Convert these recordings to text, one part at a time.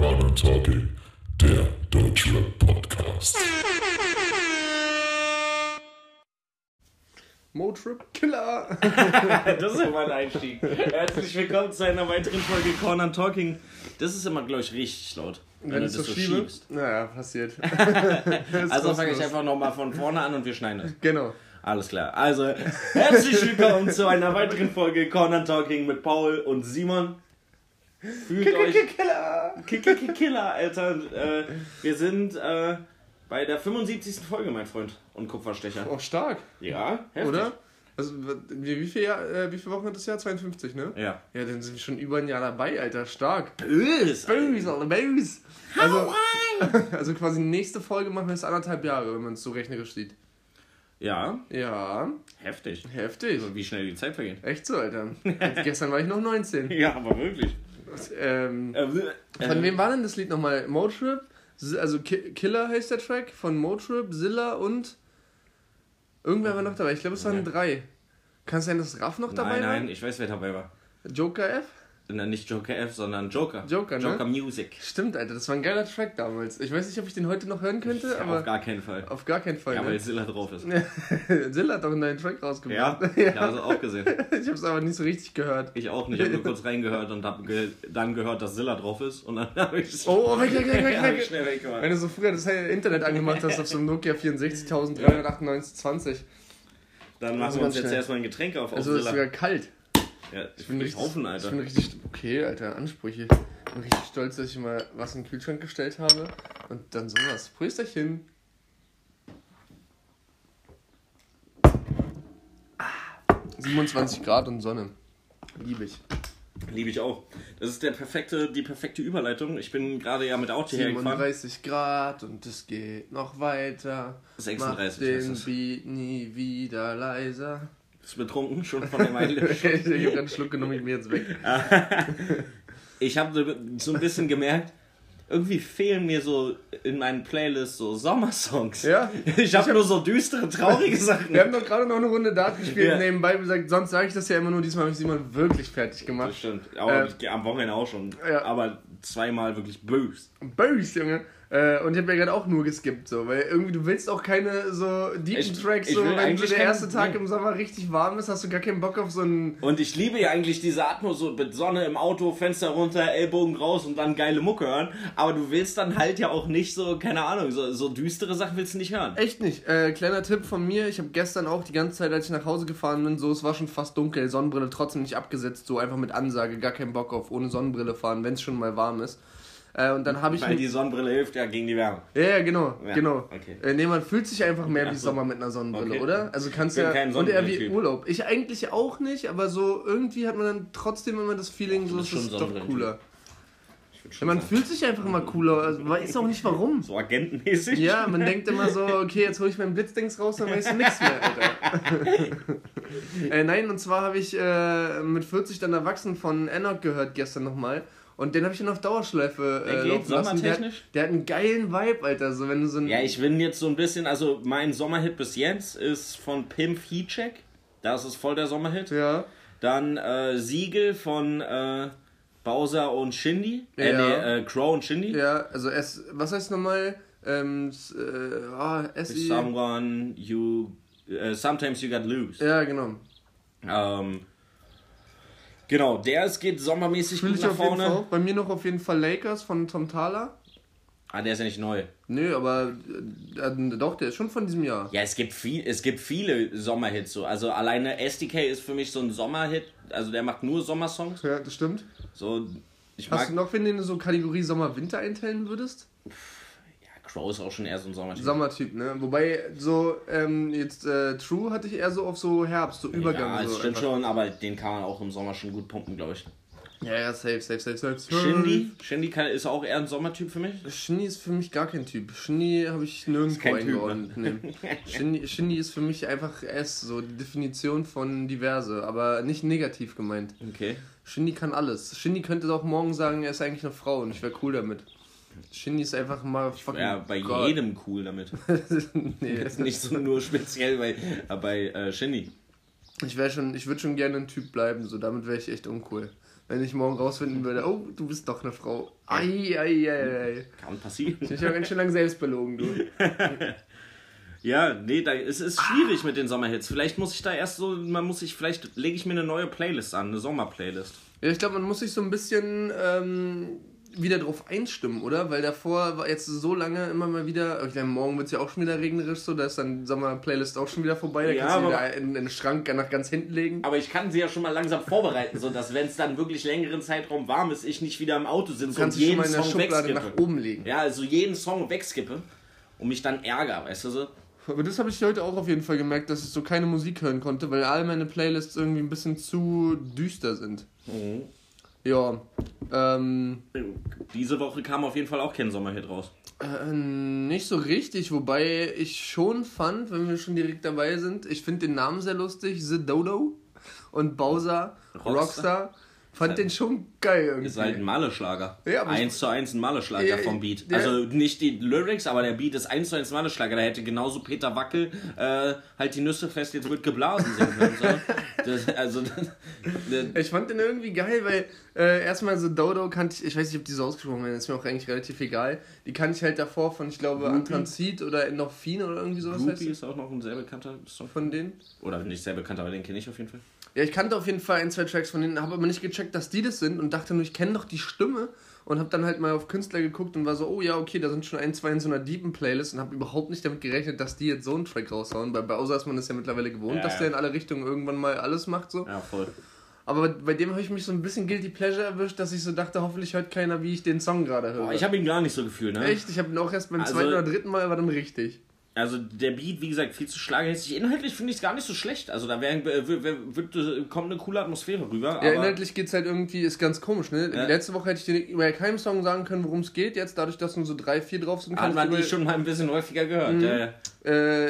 ja. Corner Talking, der Deutschrap Podcast. Motrip Killer. Das ist immer ein Einstieg. Herzlich willkommen zu einer weiteren Folge Corner Talking. Das ist immer, glaube ich, richtig laut. Wenn ich so schiebe. Naja, passiert. Also fange ich einfach nochmal von vorne an und wir schneiden das. Genau. Alles klar. Also, herzlich willkommen zu einer weiteren Folge Corner Talking mit Paul und Simon. Fühlt euch. Killer. Kiki Killer, Alter. Äh, wir sind äh, bei der 75. Folge, mein Freund. Und Kupferstecher. Auch stark, Ja, heftig. oder? Also, wie, wie, viel Jahr, äh, wie viele Wochen hat das Jahr? 52, ne? Ja. Ja, dann sind wir schon über ein Jahr dabei, Alter. Stark. Bös. Böse, Alter, böse. Also, also quasi nächste Folge machen wir es anderthalb Jahre, wenn man es so rechnerisch sieht. Ja, Ja, heftig. heftig. Wie schnell die Zeit vergeht. Echt so, Alter. Gestern war ich noch 19. Ja, aber wirklich. Ähm, Äh, Von wem war denn das Lied nochmal? Motrip? Also Ki Killer heißt der Track von Motrip, Zilla und irgendwer war noch dabei. Ich glaube, es waren Ja. drei. Kann es sein, dass Raff noch dabei Nein, nein, war? ich weiß, wer dabei war. Joker F? Nicht Joker F, sondern Joker. Joker, ne? Joker Music. Stimmt, Alter, das war ein geiler Track damals. Ich weiß nicht, ob ich den heute noch hören könnte, Ja, aber auf gar keinen Fall. auf gar keinen Fall. Ja, ne? weil Zilla drauf ist. Zilla hat doch einen neuen Track rausgebracht. Ja, ja, also auch gesehen. Ich habe es aber nicht so richtig gehört. Ich auch nicht. Ich habe nur kurz reingehört und habe ge dann gehört, dass Zilla drauf ist. Und dann habe ich Oh, oh, weg, weg, weg, weg, hab weg. schnell weggemacht. Wenn du so früher das Internet angemacht hast auf so einem Nokia 6439820. Dann machen Also wir uns jetzt schnell. erstmal ein Getränk auf. Also ist Zilla. sogar kalt. Ja, ich bin bin richtig, Haufen, Ich Alter. bin richtig, okay, Alter, Ansprüche. Ich bin richtig stolz, dass ich mal was in den Kühlschrank gestellt habe und dann sowas. Prösterchen. Ah, 27 Grad und Sonne. Liebe ich. Liebe ich auch. Das ist der perfekte, die perfekte Überleitung. Ich bin gerade ja mit Auto hergefahren. 37 Grad und es geht noch weiter. 36 Mach den. Beat nie wieder leiser. Ist betrunken schon von der Meile. ich habe einen Schluck genommen, ich bin jetzt weg. Ich habe so ein bisschen gemerkt, irgendwie fehlen mir so in meinen Playlists so Sommersongs. Ja. Ich habe nur so düstere, traurige Sachen. Wir haben doch gerade noch eine Runde Dart gespielt Ja. nebenbei gesagt, sonst sage ich das ja immer nur, diesmal habe ich Simon wirklich fertig gemacht. Das stimmt. Aber Ähm, ich- am Wochenende auch schon. ja. Aber zweimal wirklich bös. Böse, Junge. Äh, und ich habe ja gerade auch nur geskippt, so, weil irgendwie du willst auch keine so deepen Tracks, ich so, wenn so der erste Tag im Sommer richtig warm ist, hast du gar keinen Bock auf so einen. Und ich liebe ja eigentlich diese Atmo, so mit Sonne im Auto, Fenster runter, Ellbogen raus und dann geile Mucke hören. Aber du willst dann halt ja auch nicht so, keine Ahnung, so, so düstere Sachen willst du nicht hören. Echt nicht. Äh, kleiner Tipp von mir, ich habe gestern auch die ganze Zeit, als ich nach Hause gefahren bin, so, es war schon fast dunkel, Sonnenbrille trotzdem nicht abgesetzt, so einfach mit Ansage, gar keinen Bock auf ohne Sonnenbrille fahren, wenn es schon mal warm ist. Äh, und dann habe ich. Weil die Sonnenbrille hilft ja gegen die Wärme. Ja, ja, genau, Ja, genau. okay. Äh, nee, man fühlt sich einfach mehr wie so. Sommer mit einer Sonnenbrille, Okay. oder? Also kannst Ich bin ja und eher wie. Urlaub. Ich eigentlich auch nicht, aber so irgendwie hat man dann trotzdem immer das Feeling, so es ist schon doch cooler. Ja, man fühlt sich einfach immer cooler, also, weiß auch nicht warum. So agentenmäßig. Ja, man denkt immer so, okay, jetzt hole ich meinen Blitzdings raus, dann weißt du nichts mehr, Alter. äh, nein, und zwar habe ich äh, mit 40 dann erwachsen von Enoch gehört gestern nochmal. Und den habe ich dann auf Dauerschleife äh, Der geht laufen lassen. Der, hat- sommertechnisch? der hat einen geilen Vibe, Alter. So, wenn du so ein, Ja, ich bin jetzt so ein bisschen, also mein Sommerhit bis jetzt ist von Pimp Heatcheck. Das ist voll der Sommerhit. ja. Dann äh, Siegel von äh, Bowser und Shindy. Äh, Ja. nee, äh, Crow und Shindy. Ja, also S, was heißt nochmal? Ähm, äh, ah, S -I Someone you. äh, sometimes you got loose. Ja, genau. Ähm, genau, der es geht sommermäßig Fühl gut nach vorne. Bei mir noch auf jeden Fall Lakers von Tom Thaler. Ah, der ist ja nicht neu. Nö, aber äh, äh, doch, der ist schon von diesem Jahr. Ja, es gibt viel, es gibt viele Sommerhits so. Also alleine SDK ist für mich so ein Sommerhit. Also der macht nur Sommersongs. Ja, das stimmt. So, ich Hast mag. du noch, wenn du in so Kategorie Sommer-Winter einteilen würdest? Ja, Crow ist auch schon eher so ein Sommertyp. Sommertyp, ne? Wobei, so, ähm, jetzt äh, True hatte ich eher so auf so Herbst, so Übergang. ja, so das stimmt einfach. schon, aber den kann man auch im Sommer schon gut pumpen, glaube ich. Ja, ja, safe, safe, safe, safe. Shindy? Shindy kann, ist auch eher ein Sommertyp für mich. Shindy ist für mich gar kein Typ. Shindy habe ich nirgendwo Typ, eingeordnet. nee. Shindy, Shindy ist für mich einfach S, so die Definition von diverse, aber nicht negativ gemeint. Okay. Shindy kann alles. Shindy könnte auch morgen sagen, er ist eigentlich eine Frau und ich wäre cool damit. Shindy ist einfach mal fucking. Ja, bei God. jedem cool damit. nee. Ist nicht so nur speziell bei, äh, bei äh, Shindy. Ich wäre schon, ich würde schon gerne ein Typ bleiben, so damit wäre ich echt uncool. Wenn ich morgen rausfinden würde, oh, du bist doch eine Frau. Ei, ei, ei, ei. Kann passieren. Ich habe ganz schön lange selbst belogen, du. Ja, nee, da, es ist schwierig mit den Sommerhits. Vielleicht muss ich da erst so, man muss sich, vielleicht lege ich mir eine neue Playlist an, eine Sommerplaylist. Ja, ich glaube, man muss sich so ein bisschen ähm, wieder drauf einstimmen, oder? Weil davor war jetzt so lange immer mal wieder, ich meine, morgen wird es ja auch schon wieder regnerisch, so, da ist dann Sommerplaylist auch schon wieder vorbei, da Ja, kannst du aber- wieder in, in den Schrank nach ganz hinten legen. Aber ich kann sie ja schon mal langsam vorbereiten, so dass wenn es dann wirklich längeren Zeitraum warm ist, ich nicht wieder im Auto sitze und dich schon jeden mal in der Song Schublade wegskippe. nach oben legen. Ja, also jeden Song wegskippe und mich dann ärgere, weißt du so? Aber das habe ich heute auch auf jeden Fall gemerkt, dass ich so keine Musik hören konnte, weil all meine Playlists irgendwie ein bisschen zu düster sind. Mhm. Ja, ähm, Diese Woche kam auf jeden Fall auch kein Sommerhit raus. äh, nicht so richtig, wobei ich schon fand, wenn wir schon direkt dabei sind, ich finde den Namen sehr lustig, The Dodo und Bowser, Rockstar, Rockstar. Fand den schon geil irgendwie. Ist halt ein Malle-Schlager. Ja, aber ich- eins zu eins ein Malle-Schlager Ja, vom Beat. ja. Also nicht die Lyrics, aber der Beat ist eins zu eins Malle-Schlager. Da hätte genauso Peter Wackel äh, halt die Nüsse fest, jetzt wird geblasen singen können. So. Das, also, das, Ich fand den irgendwie geil, weil äh, erstmal so Dodo kannte ich, ich weiß nicht, ob die so ausgesprochen werden, ist mir auch eigentlich relativ egal. Die kannte ich halt davor von, ich glaube, Anthrazit oder Endorphin oder irgendwie sowas heißt Groupie das. ist auch noch ein sehr bekannter Song. Von denen. Oder nicht sehr bekannt, aber den kenne ich auf jeden Fall. Ja, ich kannte auf jeden Fall ein, zwei Tracks von denen, habe aber nicht gecheckt, dass die das sind und dachte nur, ich kenne doch die Stimme und habe dann halt mal auf Künstler geguckt und war so, oh ja, okay, da sind schon ein, zwei in so einer deepen Playlist und habe überhaupt nicht damit gerechnet, dass die jetzt so einen Track raushauen. Bei Bowser ist man das ja mittlerweile gewohnt, Ja, dass der in alle Richtungen irgendwann mal alles macht so. Ja, voll. Aber bei dem habe ich mich so ein bisschen Guilty Pleasure erwischt, dass ich so dachte, hoffentlich hört keiner, wie ich den Song gerade höre. Boah, ich habe ihn gar nicht so gefühlt, ne? Echt? Ich habe ihn auch erst beim Also- zweiten oder dritten Mal war dann richtig. Also der Beat, wie gesagt, viel zu schlagerhässig. Inhaltlich finde ich es gar nicht so schlecht. Also da wär, äh, kommt eine coole Atmosphäre rüber. Ja, inhaltlich geht's halt irgendwie, ist ganz komisch, ne? Ja. Letzte Woche hätte ich dir bei keinem Song sagen können, worum es geht. Jetzt, dadurch, dass nur so drei, vier drauf sind, hat man die über- schon mal ein bisschen häufiger gehört. Ja, ja.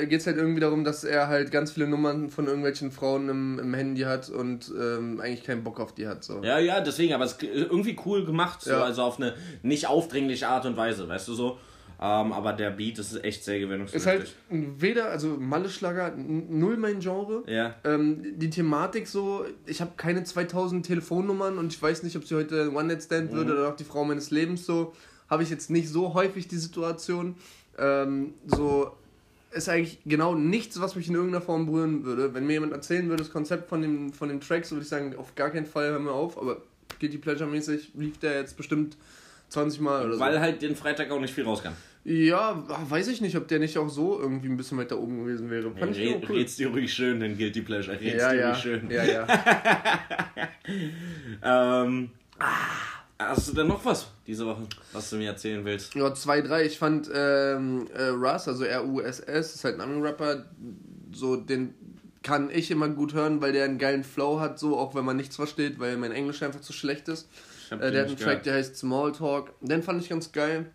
äh, geht es halt irgendwie darum, dass er halt ganz viele Nummern von irgendwelchen Frauen im, im Handy hat und ähm, eigentlich keinen Bock auf die hat. So. Ja, ja, deswegen, aber es ist irgendwie cool gemacht, so, also auf eine nicht aufdringliche Art und Weise, weißt du so. Ähm, aber der Beat das ist echt sehr Ist gewöhnungsbedürftig. halt weder, also Malle-Schlager, null mein Genre. Ja. Ähm, die Thematik so, ich habe keine 2000 Telefonnummern und ich weiß nicht, ob sie heute One-Night-Stand Mhm. wird oder auch die Frau meines Lebens so. Habe ich jetzt nicht so häufig die Situation. Ähm, so ist eigentlich genau nichts, was mich in irgendeiner Form berühren würde. Wenn mir jemand erzählen würde, das Konzept von dem, von dem Track, so würde ich sagen, auf gar keinen Fall hör mir auf, aber Guilty Pleasure-mäßig lief der jetzt bestimmt 20 Mal oder so. Weil halt den Freitag auch nicht viel rauskam. Ja, weiß ich nicht, ob der nicht auch so irgendwie ein bisschen weiter oben gewesen wäre. Fand ich Red, cool. Red's dir ruhig schön, den Guilty Pleasure. Red's Ja, dir ja, ruhig schön. ja, ja. Ähm, hast du denn noch was diese Woche, was du mir erzählen willst? Ja, zwei, drei. Ich fand ähm, äh, Russ, also R-U-S-S, ist halt ein Ami-Rapper, so den kann ich immer gut hören, weil der einen geilen Flow hat, so auch wenn man nichts versteht, weil mein Englisch einfach zu schlecht ist. Ich hab Äh, der hat einen Track, der heißt Small Talk. Den fand ich ganz geil.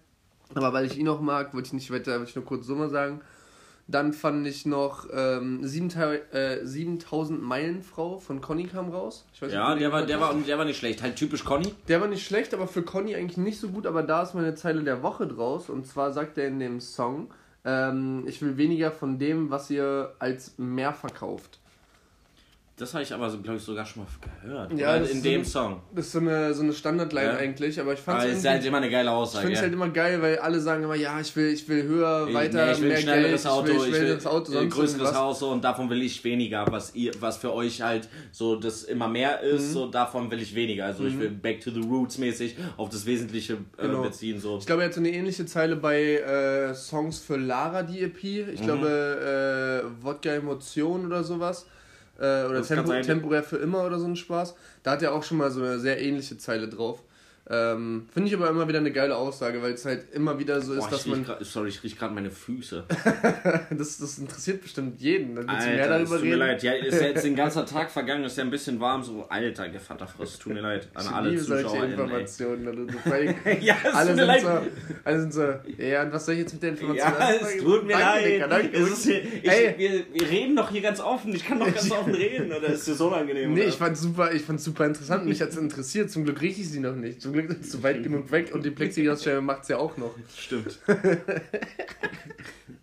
Aber weil ich ihn auch mag, wollte ich nicht weiter, wollte ich nur kurz Summe sagen. Dann fand ich noch ähm, 7000 äh, 7000 Meilen Frau von Conny kam raus. Nicht, Ja, der war, der, war, der war nicht schlecht. Halt typisch Conny. Der war nicht schlecht, aber für Conny eigentlich nicht so gut. Aber da ist meine Zeile der Woche draus. Und zwar sagt er in dem Song, ähm, ich will weniger von dem, was ihr als mehr verkauft. Das habe ich aber, so, glaube ich, sogar schon mal gehört. Ja, in dem so- Song. Das ist so eine, so eine Standardline Ja. eigentlich, aber ich fand es ist halt immer eine geile ich Aussage. finde es Ja. halt immer geil, weil alle sagen immer, ja, ich will, ich will höher, Ich- weiter, nee, ich will mehr ein schnelleres Geld, Auto, ich will, ich will das Auto, ein sonst größeres. Haus so, und davon will ich weniger, was ihr, was für euch halt so das immer mehr Mhm. ist, so davon will ich weniger. Also ich will back to the roots mäßig auf das Wesentliche äh, Genau. beziehen so. Ich glaube, er hat so eine ähnliche Zeile bei äh, Songs für Lara, die EP. Mhm. Ich glaube, äh, Wodka Emotion oder sowas. Äh, oder Tempo. Temporär für immer oder so ein Spaß. Da hat er auch schon mal so eine sehr ähnliche Zeile drauf. Ähm, Finde ich aber immer wieder eine geile Aussage, weil es halt immer wieder so ist, Boah, dass man. grad, sorry, ich riech gerade meine Füße. Das, das interessiert bestimmt jeden. Dann du mehr Alter, es darüber tut mir leid. Ja, ist ja jetzt den ganzen Tag vergangen, ist ja ein bisschen warm. So, alter, Gevatterfrost, tut mir leid. An Ich alle liebe solche Zuschauer. Informationen. Also, Ja, es alle, tut mir leid. so, alle sind so, ja, und was soll ich jetzt mit der Information Ja, es tut mir Danke, leid. Digga, danke. Es ist ich, Ey. wir, wir reden doch hier ganz offen. Ich kann doch ganz offen reden. Oder ist dir so unangenehm? Nee, oder? ich fand's super, ich fand's super interessant. Mich hat's interessiert. Zum Glück rieche ich sie noch nicht. Zum Glück es so weit genug weg und die Plexiglasscheibe macht's ja auch noch. Stimmt.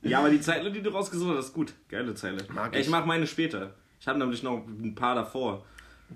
ja, aber die Zeile, die du rausgesucht hast, ist gut. Geile Zeile. Mag ich. ich. mach meine später. Ich habe nämlich noch ein paar davor.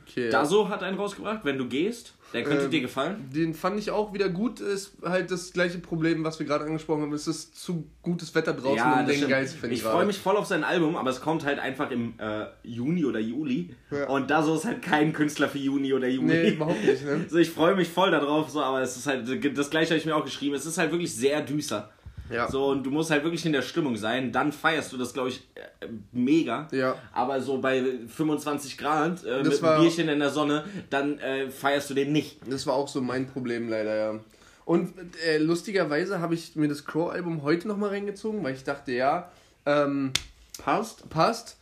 Okay. Daso hat einen rausgebracht, wenn du gehst. Der könnte Ähm, dir gefallen. Den fand ich auch wieder gut. Ist halt das gleiche Problem, was wir gerade angesprochen haben. Es ist zu gutes Wetter draußen, um das den geil zu finden. Ich freue mich voll auf sein Album, aber es kommt halt einfach im äh, Juni oder Juli. Ja. Und Daso ist halt kein Künstler für Juni oder Juli. Nee, überhaupt nicht, ne? So, ich freue mich voll darauf, so, aber es ist halt, das gleiche habe ich mir auch geschrieben, es ist halt wirklich sehr düster. Ja. So, und du musst halt wirklich in der Stimmung sein, dann feierst du das, glaube ich, äh, mega. Ja. Aber so bei 25 Grad äh, mit war- einem Bierchen in der Sonne, dann äh, feierst du den nicht. Das war auch so mein Problem leider, ja. Und äh, lustigerweise habe ich mir das Crow-Album heute nochmal reingezogen, weil ich dachte, ja, ähm, Passt? passt.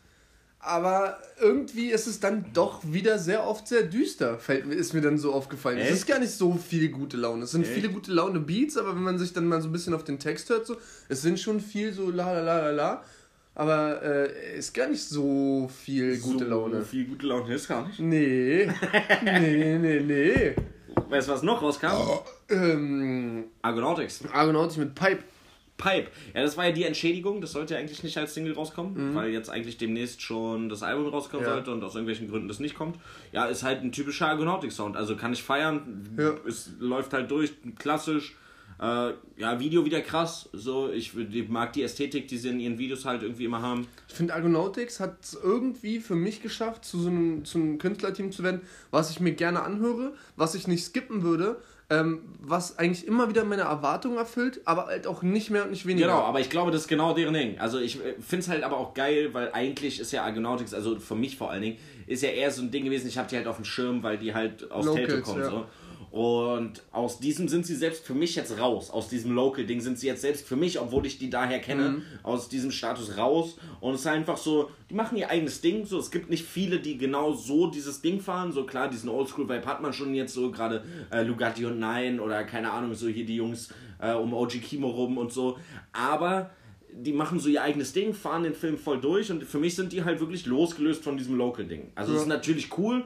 Aber irgendwie ist es dann doch wieder sehr oft sehr düster, ist mir dann so aufgefallen. Es Echt? ist gar nicht so viel gute Laune. Es sind Echt? viele gute Laune Beats, aber wenn man sich dann mal so ein bisschen auf den Text hört, so, es sind schon viel so la la la la la. Aber äh, ist gar nicht so viel gute so Laune. Viel gute Laune ist gar nicht. Nee. nee, nee, nee. Weißt du, was noch rauskam? Ähm, Argonautics. Argonautic mit Pipe. Pipe. Ja, das war ja die Entschädigung. Das sollte ja eigentlich nicht als Single rauskommen, Mhm. weil jetzt eigentlich demnächst schon das Album rauskommen Ja. sollte und aus irgendwelchen Gründen das nicht kommt. Ja, ist halt ein typischer Argonautic-Sound. Also kann ich feiern. Ja. Es läuft halt durch, klassisch. Äh, ja, Video wieder krass. So, ich, ich mag die Ästhetik, die sie in ihren Videos halt irgendwie immer haben. Ich finde, Argonautics hat es irgendwie für mich geschafft, zu so einem, zu einem Künstlerteam zu werden, was ich mir gerne anhöre, was ich nicht skippen würde, ähm, was eigentlich immer wieder meine Erwartungen erfüllt, aber halt auch nicht mehr und nicht weniger. Genau, aber ich glaube, das ist genau deren Ding. Also ich finde es halt aber auch geil, weil eigentlich ist ja Argonautics, also für mich vor allen Dingen, ist ja eher so ein Ding gewesen, ich habe die halt auf dem Schirm, weil die halt aus Telto kommen. ja. So. Und aus diesem sind sie selbst für mich jetzt raus. Aus diesem Local-Ding sind sie jetzt selbst für mich, obwohl ich die daher kenne, Mhm. aus diesem Status raus. Und es ist einfach so, die machen ihr eigenes Ding. So, es gibt nicht viele, die genau so dieses Ding fahren. So klar, diesen Oldschool-Vibe hat man schon jetzt so, gerade äh, Lugatti und Nine oder keine Ahnung, so hier die Jungs äh, um OG Kimo rum und so. Aber die machen so ihr eigenes Ding, fahren den Film voll durch und für mich sind die halt wirklich losgelöst von diesem Local-Ding. Also es ist natürlich cool,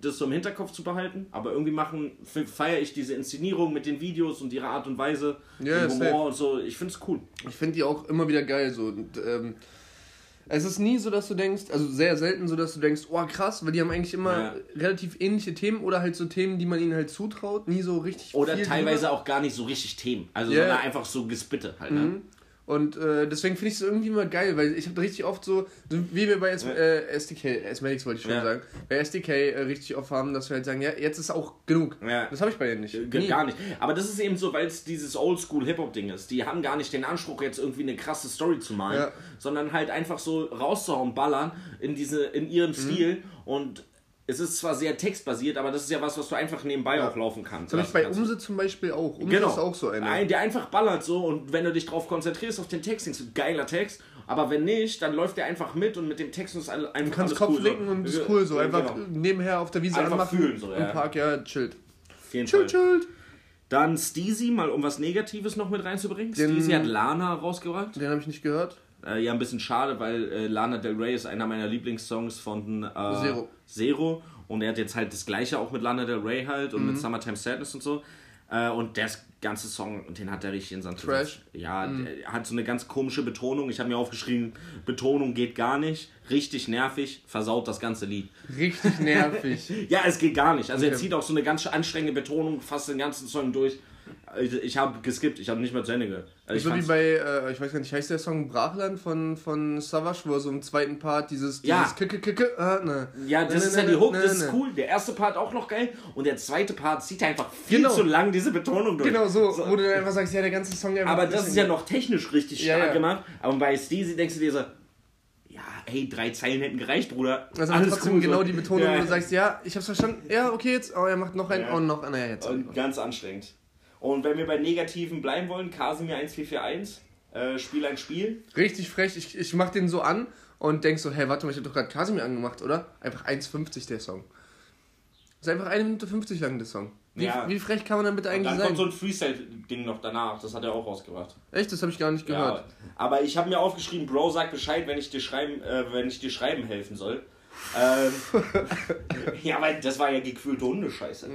das so im Hinterkopf zu behalten, aber irgendwie machen, feiere ich diese Inszenierung mit den Videos und ihre Art und Weise, Ja, den. Humor und so. Ich finde es cool. Ich finde die auch immer wieder geil so. Und, ähm, es ist nie so, dass du denkst, also sehr selten so, dass du denkst, oh krass, weil die haben eigentlich immer Ja. relativ ähnliche Themen oder halt so Themen, die man ihnen halt zutraut, nie so richtig Oder teilweise drüber. auch gar nicht so richtig Themen. Also Ja. sondern einfach so Gespitte halt. Ne? Mhm. Und äh, deswegen finde ich es irgendwie immer geil, weil ich habe richtig oft so, so wie wir bei S äh, SDK, S-Medix wollte ich schon Ja. sagen, bei SDK äh, richtig oft haben, dass wir halt sagen, ja, jetzt ist auch genug. Ja. Das habe ich bei denen nicht. G- Nie. Gar nicht. Aber das ist eben so, weil es dieses Oldschool-Hip-Hop-Ding ist. Die haben gar nicht den Anspruch, jetzt irgendwie eine krasse Story zu malen, Ja. sondern halt einfach so rauszuhauen, ballern in, diese, in Mhm. ihrem Stil. Und es ist zwar sehr textbasiert, aber das ist ja was, was du einfach nebenbei auch laufen kannst. Ich bei. Umse zum Beispiel auch. Umse Genau. ist auch so einer. Ein, der einfach ballert so und wenn du dich drauf konzentrierst auf den Text, denkst du, geiler Text. Aber wenn nicht, dann läuft der einfach mit und mit dem Text ist einfach Du kannst Kopf cool, nicken so. und ist cool so. Ja, Einfach genau. nebenher auf der Wiese Einfach anmachen. fühlen so, ja. Im Park, ja, chillt. Auf jeden Chill, Fall. chillt. Dann Steezy, mal um was Negatives noch mit reinzubringen. Den- Steezy hat Lana rausgebracht. Den habe ich nicht gehört. Äh, ja, ein bisschen schade, weil äh, Lana Del Rey ist einer meiner Lieblingssongs von äh, Zero. Zero. Und er hat jetzt halt das gleiche auch mit Lana Del Rey halt und Mhm. mit Summertime Sadness und so. Äh, und der ganze Song, den hat er richtig in Sand Trash. Ja, der hat so eine ganz komische Betonung. Ich habe mir aufgeschrieben, Betonung geht gar nicht. Richtig nervig, versaut das ganze Lied. Richtig nervig. Ja, es geht gar nicht. Also er Okay. zieht auch so eine ganz anstrengende Betonung fast den ganzen Song durch. Ich, ich habe geskippt, ich habe nicht mehr zu Ende gehört. Also ich so wie bei, äh, ich weiß gar nicht, heißt der Song Brachland von, von Savage, wo er so im zweiten Part dieses, Ja. dieses Kicke, Kicke, ah, ne. Ja, das Ne, ist ne, ja die ne, Hook, ne, das ist cool. Der erste Part auch noch geil und der zweite Part zieht einfach viel Genau. zu lang diese Betonung durch. Genau so, wo du dann einfach sagst, ja, der ganze Song der Aber das ist ja noch technisch richtig Ja, stark ja. gemacht. Aber bei Steezy denkst du dir so, ja, hey, drei Zeilen hätten gereicht, Bruder. Also trotzdem cool, genau so. die Betonung, Ja. wo du sagst, ja, ich hab's verstanden, ja, okay, jetzt, oh, er macht noch einen, Ja. oh, noch, naja, jetzt. Und ganz anstrengend. Und wenn wir bei Negativen bleiben wollen, Kasimir 1441, äh, Spiel ein Spiel. Richtig frech, ich, ich mach den so an und denk so, hey, warte mal, ich hab doch gerade Kasimir angemacht, oder? Einfach 1,50 der Song. ist einfach 1 Minute 50 lang der Song. Wie, Ja. wie frech kann man damit eigentlich dann sein? kommt so ein Freestyle-Ding noch danach, das hat er auch rausgebracht. Echt, das habe ich gar nicht Ja, gehört. aber ich habe mir aufgeschrieben, Bro, sag Bescheid, wenn ich dir schreiben, äh, wenn ich dir schreiben helfen soll. Ähm, ja, weil das war ja gequälte Hundescheiße.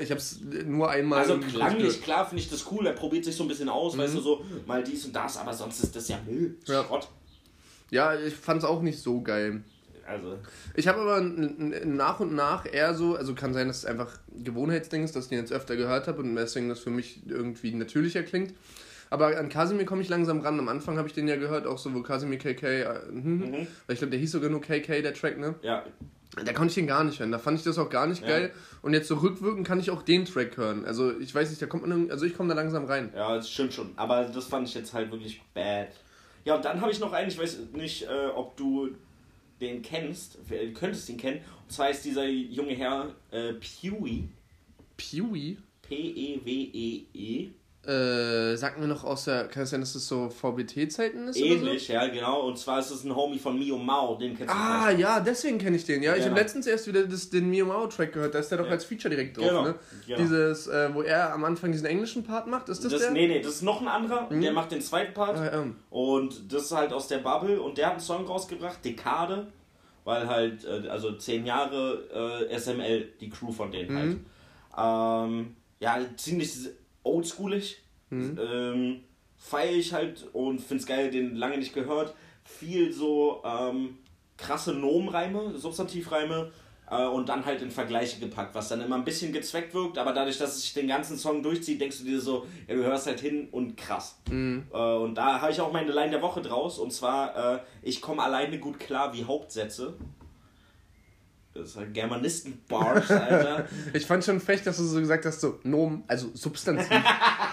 Ich hab's nur einmal. Also klanglich, klar finde ich das cool, er probiert sich so ein bisschen aus, weißt du, so mal dies und das, aber sonst ist das ja Müll. Ja. Schrott. Ja, ich fand's auch nicht so geil. Also, Ich habe aber nach und nach eher so, also kann sein, dass es einfach Gewohnheitsding ist, dass ich den jetzt öfter gehört habe und deswegen das für mich irgendwie natürlicher klingt. Aber an Kasimir komme ich langsam ran. Am Anfang habe ich den ja gehört, auch so, wo Kasimir KK, äh, mhm. weil ich glaube, der hieß sogar nur KK, der Track, ne? ja, Da konnte ich den gar nicht hören. Da fand ich das auch gar nicht Ja. geil. Und jetzt so rückwirkend kann ich auch den Track hören. Also ich weiß nicht, da kommt man, also ich komme da langsam rein. ja, das stimmt schon. Aber das fand ich jetzt halt wirklich bad. Ja, und dann habe ich noch einen, ich weiß nicht, äh, ob du den kennst, du könntest ihn kennen. Und zwar ist dieser junge Herr äh, Pewee, Pewee? P-E-W-E-E. Äh, sagt mir noch aus der, kann es sein, dass das so VBT-Zeiten ist? oder so? Ähnlich, ja, genau. Und zwar ist es ein Homie von Mio Mao, den kennst du Ah, ja, deswegen kenne ich den. Ja, ich Ja. habe letztens erst wieder das, den Mio Mao Track gehört. Da ist der doch Ja. als Feature direkt drauf, Genau, ne? genau. Dieses, äh, wo er am Anfang diesen englischen Part macht, ist das, Das, der? nee, nee, das ist noch ein anderer. Der macht den zweiten Part. Ah, ja. Und das ist halt aus der Bubble. Und der hat einen Song rausgebracht, Dekade. Weil halt, äh, also zehn Jahre äh, SML, die Crew von denen halt. Ähm, ja, ziemlich oldschoolig. Ähm, Feiere ich halt und find's geil, den lange nicht gehört. Viel so ähm, krasse Nomenreime, Substantivreime. Äh, und dann halt in Vergleiche gepackt, was dann immer ein bisschen gezweckt wirkt, aber dadurch, dass es sich den ganzen Song durchzieht, denkst du dir so, ja, du hörst halt hin und krass. Äh, und da habe ich auch meine Line der Woche draus, und zwar, äh, ich komme alleine gut klar wie Hauptsätze. Das ist halt Germanisten-Bars, Alter. Ich fand schon frech, dass du so gesagt hast, so Nomen, also Substantiv.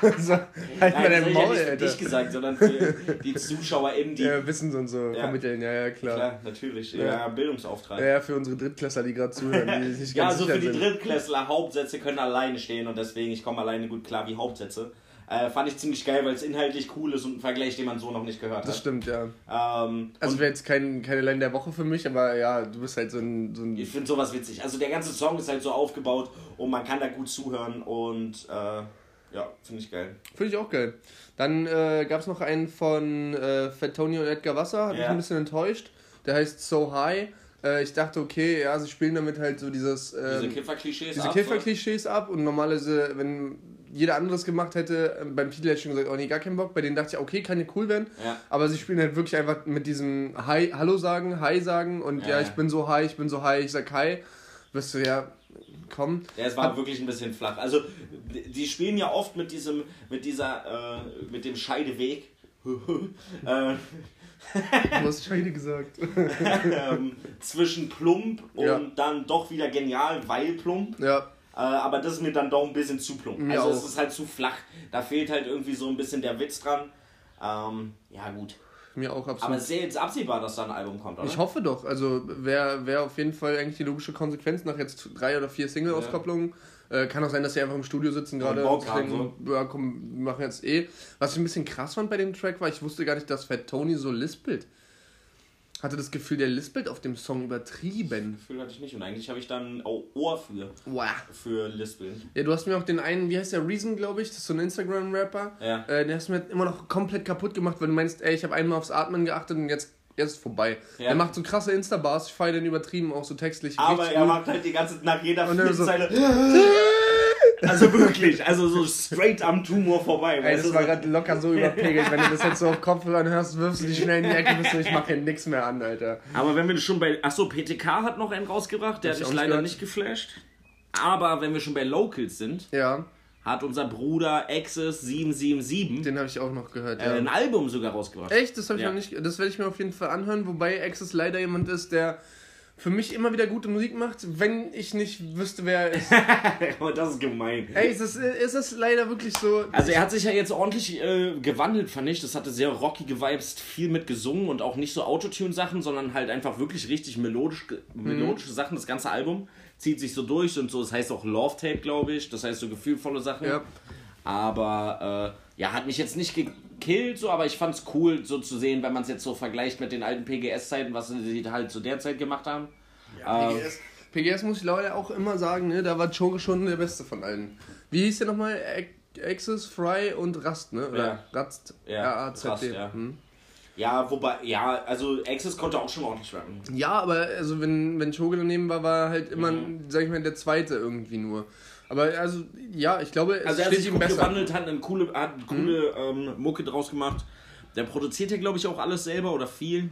so, halt Nein, mal dein ich ja Maul, nicht dich gesagt, sondern für die ZuschauerInnen, die... Ja, Wissen und so Ja. vermitteln, ja, ja, klar. Klar, natürlich. Ja, Ja. Bildungsauftrag. Ja, ja, für unsere Drittklässler, die gerade zuhören, die sich nicht Ja, ganz so sicher für die. Drittklässler, Hauptsätze können alleine stehen und deswegen, ich komme alleine gut klar wie Hauptsätze. Äh, fand ich ziemlich geil, weil es inhaltlich cool ist und ein Vergleich, den man so noch nicht gehört Das hat. stimmt, ja. Ähm, Also wäre jetzt kein, keine Line der Woche für mich, aber ja, du bist halt so ein, so ein ich finde sowas witzig. Also der ganze Song ist halt so aufgebaut und man kann da gut zuhören und äh, ja, finde ich geil. Finde ich auch geil. Dann äh, gab es noch einen von äh, Fat Tony und Edgar Wasser, hat mich Ja. ein bisschen enttäuscht. Der heißt So High. Äh, ich dachte, okay, ja, sie spielen damit halt so dieses. Diese Ähm, Kiffer-Klischees diese ab, Kiffer-Klischees ab und normalerweise, wenn jeder anderes gemacht hätte, ähm, beim Titel hätte ich schon gesagt, oh nee, gar keinen Bock. Bei denen dachte ich, okay, kann ja cool werden. Ja. Aber sie spielen halt wirklich einfach mit diesem Hi, Hallo sagen, Hi sagen und ja, Ja, ich bin so Hi, ich bin so Hi, ich sag Hi. Wirst du ja, komm. Ja, es war wirklich ein bisschen flach. Also, die spielen ja oft mit diesem, mit dieser, äh, mit dem Scheideweg. äh, Du hast Scheide gesagt. ähm, zwischen plump und Ja. dann doch wieder genial, weil plump. ja, aber das ist mir dann doch ein bisschen zu plump. Mir also auch. es ist halt zu flach. Da fehlt halt irgendwie so ein bisschen der Witz dran. Ähm, ja gut. mir auch absolut. Aber es ist ja jetzt absehbar, dass da ein Album kommt, oder? Ich hoffe doch. Also wäre wär auf jeden Fall eigentlich die logische Konsequenz nach jetzt drei oder vier Single-Auskopplungen. Äh, kann auch sein, dass sie einfach im Studio sitzen gerade und denken, ja komm, wir machen jetzt eh. Was ich ein bisschen krass fand bei dem Track war, ich wusste gar nicht, dass Fat Tony so lispelt. Hatte das Gefühl, der lispelt auf dem Song übertrieben. Gefühl hatte ich nicht. Und eigentlich habe ich dann auch Ohr für, Wow. für Lispeln. Ja, du hast mir auch den einen, wie heißt der, Reason, glaube ich, das ist so ein Instagram-Rapper. Ja. Äh, den hast du mir immer noch komplett kaputt gemacht, weil du meinst, ey, ich habe einmal aufs Atmen geachtet und jetzt, jetzt ist vorbei. Ja. Der macht so krasse Insta-Bars, ich feiere den übertrieben, auch so textlich. Aber er gut. macht halt die ganze nach jeder Und dann so- Zeile. Also wirklich, also so straight am Tumor vorbei. Ey, du, war gerade locker so überpegelt. Wenn du das jetzt so auf Kopfhörern hörst, wirfst du dich schnell in die Ecke, bist du, ich mach hier nix mehr an, Alter. Aber wenn wir schon bei. Achso, PTK hat noch einen rausgebracht, der hat ich mich auch nicht leider gehört. nicht geflasht. Aber wenn wir schon bei Locals sind, Ja, hat unser Bruder Access 777 den habe ich auch noch gehört, äh, ja. ein Album sogar rausgebracht. Echt? Das habe ich Ja. noch nicht. Das werde ich mir auf jeden Fall anhören, wobei Access leider jemand ist, der für mich immer wieder gute Musik macht, wenn ich nicht wüsste, wer er ist. Aber das ist gemein. Ey, es ist, es ist leider wirklich so. Also er hat sich ja jetzt ordentlich äh, gewandelt, fand ich. Das hatte sehr rockige Vibes, viel mit gesungen und auch nicht so Autotune-Sachen, sondern halt einfach wirklich richtig melodisch, ge- melodische Sachen. Das ganze Album zieht sich so durch und so. Es heißt auch Love Tape, glaube ich. Das heißt so gefühlvolle Sachen. Ja. Aber äh, ja, hat mich jetzt nicht gekillt, so, aber ich fand's cool, so zu sehen, wenn man es jetzt so vergleicht mit den alten PGS-Zeiten, was sie halt zu der Zeit gemacht haben. Ähm, PGS, PGS muss ich leider auch immer sagen, ne? Da war Choge schon der Beste von allen. Wie hieß der nochmal? Access, Fry und Rast, ne? Oder Ja. Rast. Ja. Rast, ja. Hm. ja, wobei, ja, also Access konnte auch schon ordentlich rappen. Ja, aber also wenn, wenn Choge daneben war, war halt immer, Mhm. sag ich mal, der Zweite irgendwie nur. Aber also, ja, ich glaube, es Also er hat steht sich ihm besser. gewandelt, hat eine coole, hat eine coole ähm, Mucke draus gemacht. Der produziert ja, glaube ich, auch alles selber oder viel.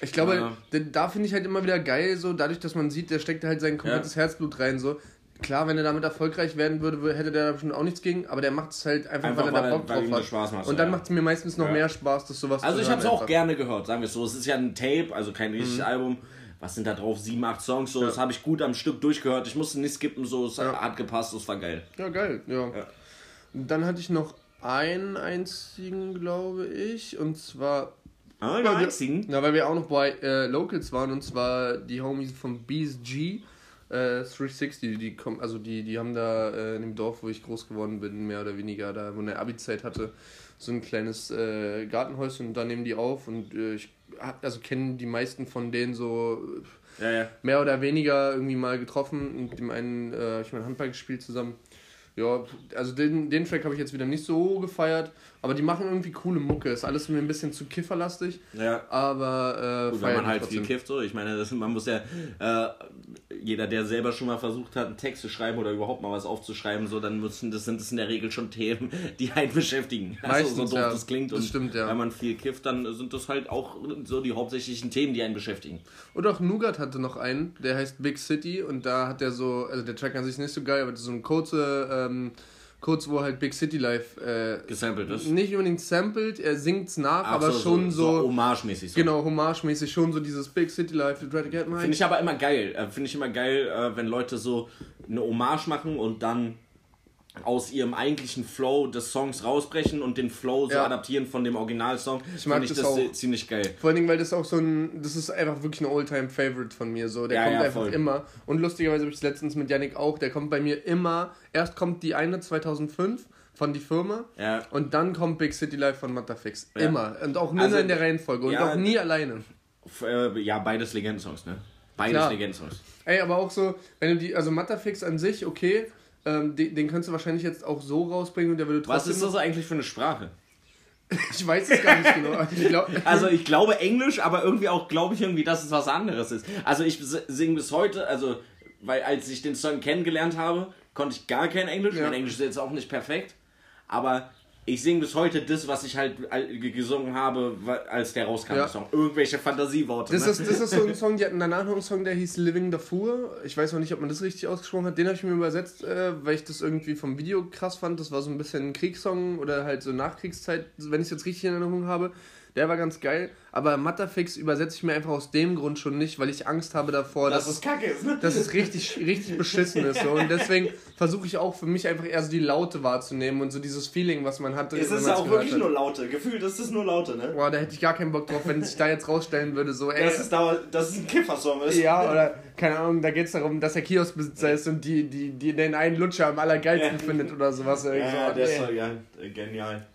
Ich glaube, Ja. da, da finde ich halt immer wieder geil, so dadurch, dass man sieht, der steckt halt sein komplettes Herzblut rein, so. Klar, wenn er damit erfolgreich werden würde, wür- hätte der da bestimmt auch nichts gegen, aber der macht es halt einfach, Einfach, weil er da Bock drauf hat. Spaß macht, Und dann ja. macht es mir meistens noch Ja. mehr Spaß, das sowas Also ich habe es auch gerne gehört, sagen wir es so. Es ist ja ein Tape, also kein Mhm. richtiges Album. Was sind da drauf? Sieben, acht Songs, so. Das habe ich gut am Stück durchgehört. Ich musste nicht skippen, so. Es Ja. hat gepasst, es war geil. Ja, geil, ja. Ja. Dann hatte ich noch einen einzigen, glaube ich, und zwar Ah, Ja, wir- einzigen. Na, weil wir auch noch bei äh, Locals waren und zwar die Homies von BSG äh, 360, die kommen, also die, die haben da äh, in dem Dorf, wo ich groß geworden bin, mehr oder weniger, da wo eine Abi-Zeit hatte, so ein kleines äh, Gartenhäuschen und da nehmen die auf und äh, ich also kennen die meisten von denen so Ja, ja. mehr oder weniger irgendwie mal getroffen. Mit dem einen äh, habe ich mal Handball gespielt zusammen. Ja, also den, den Track habe ich jetzt wieder nicht so gefeiert, aber die machen irgendwie coole Mucke. Ist alles mir ein bisschen zu kifferlastig, Ja. aber äh, Gut, wenn man halt trotzdem. viel kifft, so. Ich meine, das, man muss ja, äh, jeder, der selber schon mal versucht hat, einen Text zu schreiben oder überhaupt mal was aufzuschreiben, so, dann müssen, das sind das in der Regel schon Themen, die einen beschäftigen. Meistens, also, so doof ja. das klingt. Das und stimmt, ja. Wenn man viel kifft, dann sind das halt auch so die hauptsächlichen Themen, die einen beschäftigen. Und auch Nougat hatte noch einen, der heißt Big City und da hat der so, also der Track an sich ist nicht so geil, aber so ein kurze, ähm, kurz, wo halt Big City Life äh, Gesampelt ist. nicht unbedingt sampled, er singt's nach, Ach aber so, schon so, so Hommage-mäßig. So. genau, homagemäßig schon so dieses Big City Life, try to get my Finde ich aber immer geil. Äh, Finde ich immer geil, äh, wenn Leute so eine Hommage machen und dann aus ihrem eigentlichen Flow des Songs rausbrechen und den Flow so Ja. adaptieren von dem Originalsong. Ich mag Finde ich das das auch. ziemlich geil. Vor allen Dingen, weil das auch so ein, das ist einfach wirklich ein All-Time-Favorite von mir, so, der Ja, kommt ja, einfach voll. immer. Und lustigerweise habe ich es letztens mit Yannick auch, der kommt bei mir immer, erst kommt die eine 2005 von die Firma und dann kommt Big City Life von Matterfix. Immer. Und auch nur Also, in der Reihenfolge und auch nie alleine. Äh, ja, beides Legendensongs, ne? Beides. Legendensongs. Ey, aber auch so, wenn du die, also Matterfix an sich, okay, ähm, den, den könntest du wahrscheinlich jetzt auch so rausbringen und der würde trotzdem. Was ist das eigentlich für eine Sprache? Ich weiß es gar nicht genau. Ich glaub, Also ich glaube Englisch, aber irgendwie auch glaube ich irgendwie, dass es was anderes ist. Also ich singe bis heute, also weil als ich den Song kennengelernt habe, konnte ich gar kein Englisch. Ja. Mein Englisch ist jetzt auch nicht perfekt, aber ich singe bis heute das, was ich halt al- gesungen habe, als der rauskam, Ja. Song. Irgendwelche Fantasieworte. Das ne? ist, das ist so ein Song, die hatten danach noch einen Song, der hieß Living Darfur. Ich weiß noch nicht, ob man das richtig ausgesprochen hat. Den habe ich mir übersetzt, äh, weil ich das irgendwie vom Video krass fand. Das war so ein bisschen ein Kriegssong oder halt so Nachkriegszeit, wenn ich es jetzt richtig in Erinnerung habe. Der war ganz geil. Aber Matterfix übersetze ich mir einfach aus dem Grund schon nicht, weil ich Angst habe davor, dass dass, es kacke ist, ne? dass es richtig, richtig beschissen ist. So. Und deswegen versuche ich auch für mich einfach eher so die Laute wahrzunehmen und so dieses Feeling, was man hatte. Es ist man's auch wirklich hat. nur Laute. Gefühlt ist es nur Laute, ne? Boah, da hätte ich gar keinen Bock drauf, wenn sich da jetzt rausstellen würde, so, ey. Das ist, da, dass es ein Kiffersong ist. Ja, oder keine Ahnung, da geht es darum, dass er Kioskbesitzer ist und die, die, die den einen Lutscher am allergeilsten Ja. findet oder sowas. Ja, so. der ist so, ja, genial.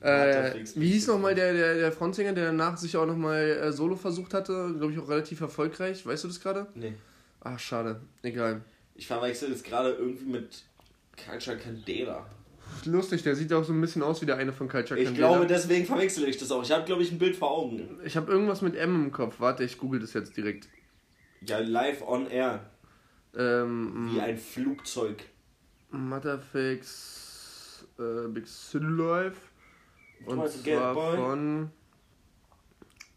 Äh, wie hieß nochmal der, der, der Frontsänger, der danach sich auch nochmal äh, Solo versucht hatte? Glaube ich auch relativ erfolgreich. Weißt du das gerade? Nee. Ach, schade. Egal. Ich verwechsel jetzt gerade irgendwie mit Culture Candela. Lustig, der sieht auch so ein bisschen aus wie der eine von Culture Ich Candela. glaube, deswegen verwechsel ich das auch. Ich habe, glaube ich, ein Bild vor Augen. Ich habe irgendwas mit M im Kopf. Warte, ich google das jetzt direkt. Ja, live on air. Ähm, Wie ein Flugzeug. Matterfix, äh, Big City Life. Und zwar von.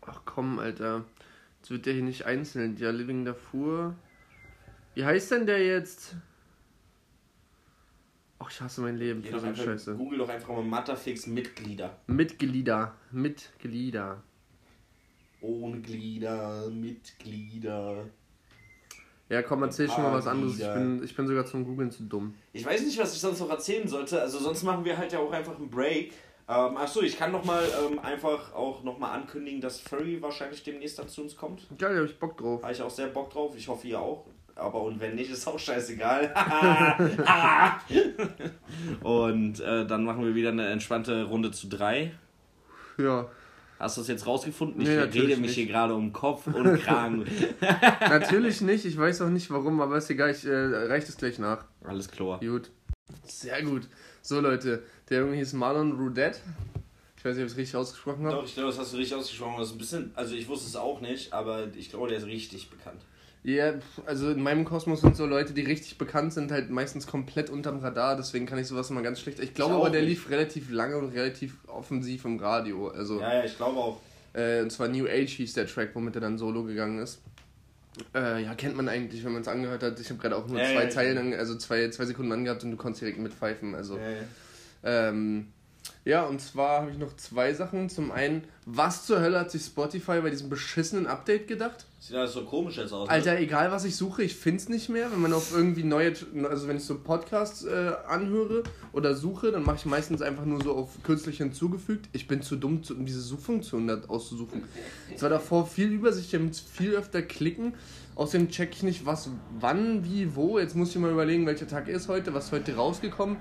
Ach komm, Alter. Jetzt wird der hier nicht einzeln. Ja, Living Darfur. Wie heißt denn der jetzt? Ach, ich hasse mein Leben für so eine Scheiße. Google doch einfach mal Matterfix mit Glieder. Mitglieder. Mitglieder. Ohne Glieder, mit Glieder. Ja, komm, erzähl schon mal was anderes. Ich bin, ich bin sogar zum Googlen zu dumm. Ich weiß nicht, was ich sonst noch erzählen sollte. Also sonst machen wir halt ja auch einfach einen Break. Ähm, achso, ich kann noch mal ähm, einfach auch noch mal ankündigen, dass Furry wahrscheinlich demnächst dann zu uns kommt. Geil, hab ich Bock drauf. Habe ich auch sehr Bock drauf. Ich hoffe, ihr auch. Aber und wenn nicht, ist auch scheißegal. und äh, dann machen wir wieder eine entspannte Runde zu drei. Ja, Hast du das jetzt rausgefunden? Ich Nee, rede mich nicht. hier gerade um Kopf und Kragen. natürlich nicht. Ich weiß auch nicht warum, aber ist egal. Ich äh, reiche es gleich nach. Alles klar. Gut. Sehr gut. So, Leute. Der Junge hieß Marlon Roudette. Ich weiß nicht, ob ich es richtig ausgesprochen habe. Doch, ich glaube, das hast du richtig ausgesprochen. Das ist ein bisschen, also ich wusste es auch nicht, aber ich glaube, der ist richtig bekannt. Ja, also in meinem Kosmos sind so Leute, die richtig bekannt sind, halt meistens komplett unterm Radar, deswegen kann ich sowas immer ganz schlecht. Ich glaube Ich aber, der nicht. lief relativ lange und relativ offensiv im Radio. Also, Ja, ja, ich glaube auch. äh, und zwar New Age hieß der Track, womit er dann solo gegangen ist. Äh, ja, kennt man eigentlich, wenn man es angehört hat. Ich habe gerade auch nur Ja, zwei ja, Zeilen, also zwei, zwei Sekunden angehabt und du konntest direkt mitpfeifen. Also, ähm, ja, und zwar habe ich noch zwei Sachen. Zum einen, was zur Hölle hat sich Spotify bei diesem beschissenen Update gedacht? Sieht alles so komisch jetzt aus. ne? Alter, egal was ich suche, ich find's nicht mehr. Wenn man auf irgendwie neue, also wenn ich so Podcasts äh, anhöre oder suche, dann mache ich meistens einfach nur so auf kürzlich hinzugefügt. Ich bin zu dumm, um diese Suchfunktion da auszusuchen. Es war davor viel übersichtlicher, mit viel öfter klicken. Außerdem check ich nicht, was, wann, wie, wo. Jetzt muss ich mal überlegen, welcher Tag ist heute, was ist heute rausgekommen.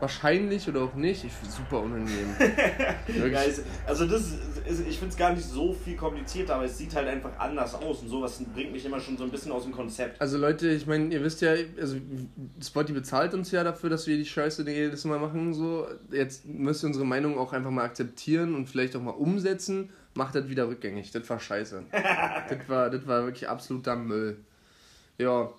Wahrscheinlich oder auch nicht. Ich find's super unangenehm. Ja, also das ist, ich finde es gar nicht so viel komplizierter, aber es sieht halt einfach anders aus und sowas bringt mich immer schon so ein bisschen aus dem Konzept. Also Leute, ich meine, ihr wisst ja, also Spotify bezahlt uns ja dafür, dass wir die Scheiße die jedes Mal machen. So, jetzt müsst ihr unsere Meinung auch einfach mal akzeptieren und vielleicht auch mal umsetzen. Macht das wieder rückgängig. Das war scheiße. das, war, das war wirklich absoluter Müll. Ja.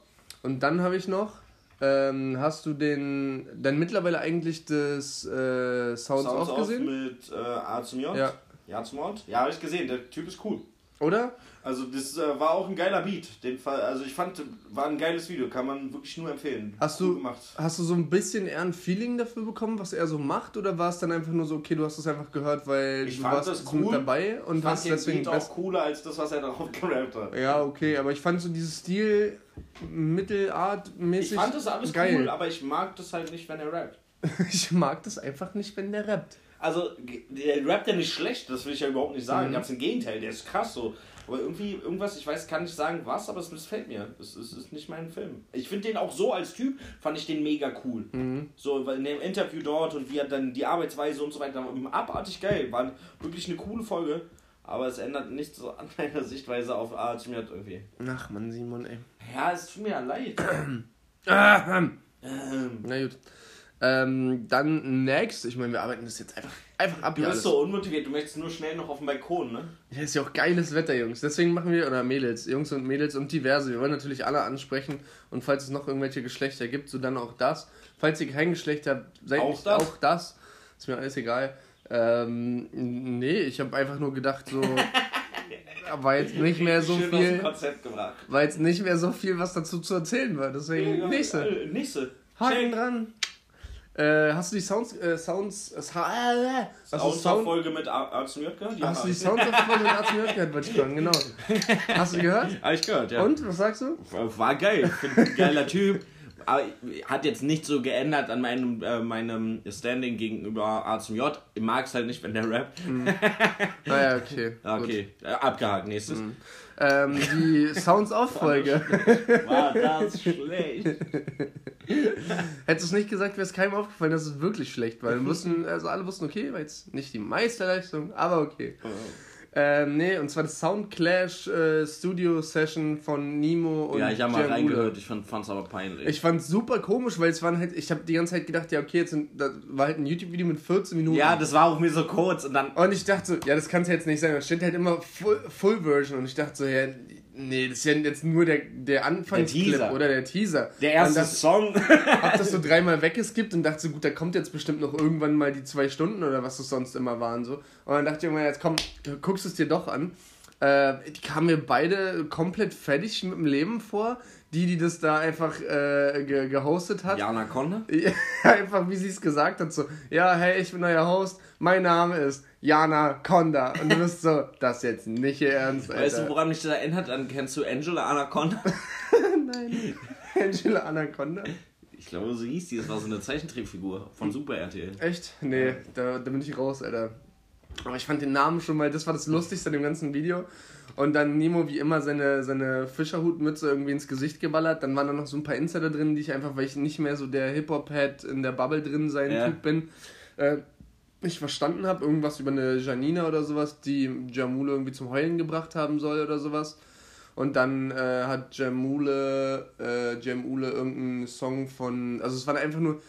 Und dann habe ich noch. Ähm, hast du den dann mittlerweile eigentlich das äh, Sounds, Sounds Off gesehen? mit äh, A zum J? Ja. Ja zum J? Ja, habe ich gesehen. Der Typ ist cool. Oder? Also das äh, war auch ein geiler Beat. Den Fall, also ich fand, war ein geiles Video. Kann man wirklich nur empfehlen. Hast Cool du, gemacht. hast du so ein bisschen eher ein Feeling dafür bekommen, was er so macht? Oder war es dann einfach nur so, okay, du hast es einfach gehört, weil Ich du fand warst das so mit cool. dabei und Ich fand hast den deswegen Beat auch cooler als das, was er darauf gerappt hat. Ja, okay, aber ich fand so dieses Stil mittelartmäßig Ich fand das alles geil. cool, aber ich mag das halt nicht, wenn er rappt. ich mag das einfach nicht, wenn der rappt. Also, der rappt ja nicht schlecht, das will ich ja überhaupt nicht sagen. Mhm. Ganz im Gegenteil, der ist krass so. Aber irgendwie, irgendwas, ich weiß, kann nicht sagen was, aber es missfällt mir. Es ist, ist nicht mein Film. Ich finde den auch so als Typ, fand ich den mega cool. Mhm. So, weil in dem Interview dort und wie er dann die Arbeitsweise und so weiter, abartig geil. War wirklich eine coole Folge. Aber es ändert nichts so an meiner Sichtweise auf A zum J irgendwie. Ach man, Simon, ey. Ja, es tut mir ja leid. Ähm, ähm, Na gut. Ähm, dann next, ich meine, wir arbeiten das jetzt einfach, einfach ab du bist alles. so unmotiviert, du möchtest nur schnell noch auf dem Balkon, ne? Ja, ist ja auch geiles Wetter, Jungs. Deswegen machen wir, oder Mädels, Jungs und Mädels und diverse. Wir wollen natürlich alle ansprechen. Und falls es noch irgendwelche Geschlechter gibt, so dann auch das. Falls ihr kein Geschlecht habt, seid Auch nicht das? auch das. Ist mir alles egal. Ähm, nee, ich habe einfach nur gedacht, so. war jetzt nicht mehr so Schön viel. Konzept gebracht. War jetzt nicht mehr so viel, was dazu zu erzählen war. Deswegen, nächste. Äh, Nächste. Haken Check. dran. Äh, hast du die Sounds, äh, Sounds, äh, Sa- hast du Sound, Soundfolge mit A- A zum J gehört? hast du die hab Sounds auf Folge mit Arzt gehört, wollte ich fragen, genau. Hast du gehört? ich. Hab ich gehört, ja. Und, was sagst du? War- War geil. Ich bin ein geiler Typ. Aber hat jetzt nicht so geändert an meinem, äh, meinem Standing gegenüber A zum J. Ich mag es halt nicht, wenn der rappt. Naja, okay. Okay, äh, abgehakt. Nächstes. Gut. Ähm, die Sounds Off Folge. War das schlecht? Hättest du es nicht gesagt, wäre es keinem aufgefallen, dass es wirklich schlecht war. Wir wussten, also alle wussten, okay, war jetzt nicht die Meisterleistung, aber okay. Ähm, nee, und zwar das Soundclash äh, Studio Session von Nemo und Ja, ich habe mal Jam reingehört. Ich fand es aber peinlich. Ich fand's super komisch, weil es waren halt, ich habe die ganze Zeit gedacht, ja okay, jetzt sind, da war halt ein YouTube-Video mit 14 Minuten. ja, das war auch mir so kurz und dann. Und ich dachte so, ja, das kann es jetzt nicht sein. Da steht halt immer Full, Full Version. Und ich dachte so, ja, nee, das ist ja jetzt nur der, der Anfangsclip Teaser. oder der Teaser. Der erste das, Song. hab das so dreimal weggeskippt und dachte so, gut, da kommt jetzt bestimmt noch irgendwann mal die zwei Stunden oder was es sonst immer waren. so. Und dann dachte ich irgendwann, jetzt komm, guckst es dir doch an. Äh, die kamen mir beide komplett fertig mit dem Leben vor. Die, die das da einfach äh, ge gehostet hat. Jana Conde? Ja, einfach wie sie es gesagt hat, so, ja, hey, ich bin euer Host, mein Name ist Jana Conda. Und du bist so, das jetzt nicht ihr Ernst, Alter. Weißt du, woran mich das erinnert? Dann kennst du Angela Anaconda? Nein. Angela Anaconda? Ich glaube, so hieß die. Das war so eine Zeichentrickfigur von Super RTL. Echt? Nee, da, da bin ich raus, Alter. Aber ich fand den Namen schon mal, das war das Lustigste an dem ganzen Video. Und dann Nemo wie immer seine, seine Fischerhutmütze irgendwie ins Gesicht geballert. Dann waren da noch so ein paar Insider drin, die ich einfach, weil ich nicht mehr so der Hip-Hop-Head in der Bubble drin sein Ja. Typ bin, äh, nicht verstanden habe. Irgendwas über eine Janina oder sowas, die Jamule irgendwie zum Heulen gebracht haben soll oder sowas. Und dann äh, hat Jamule, äh, Jamule irgendeinen Song von, also es war einfach nur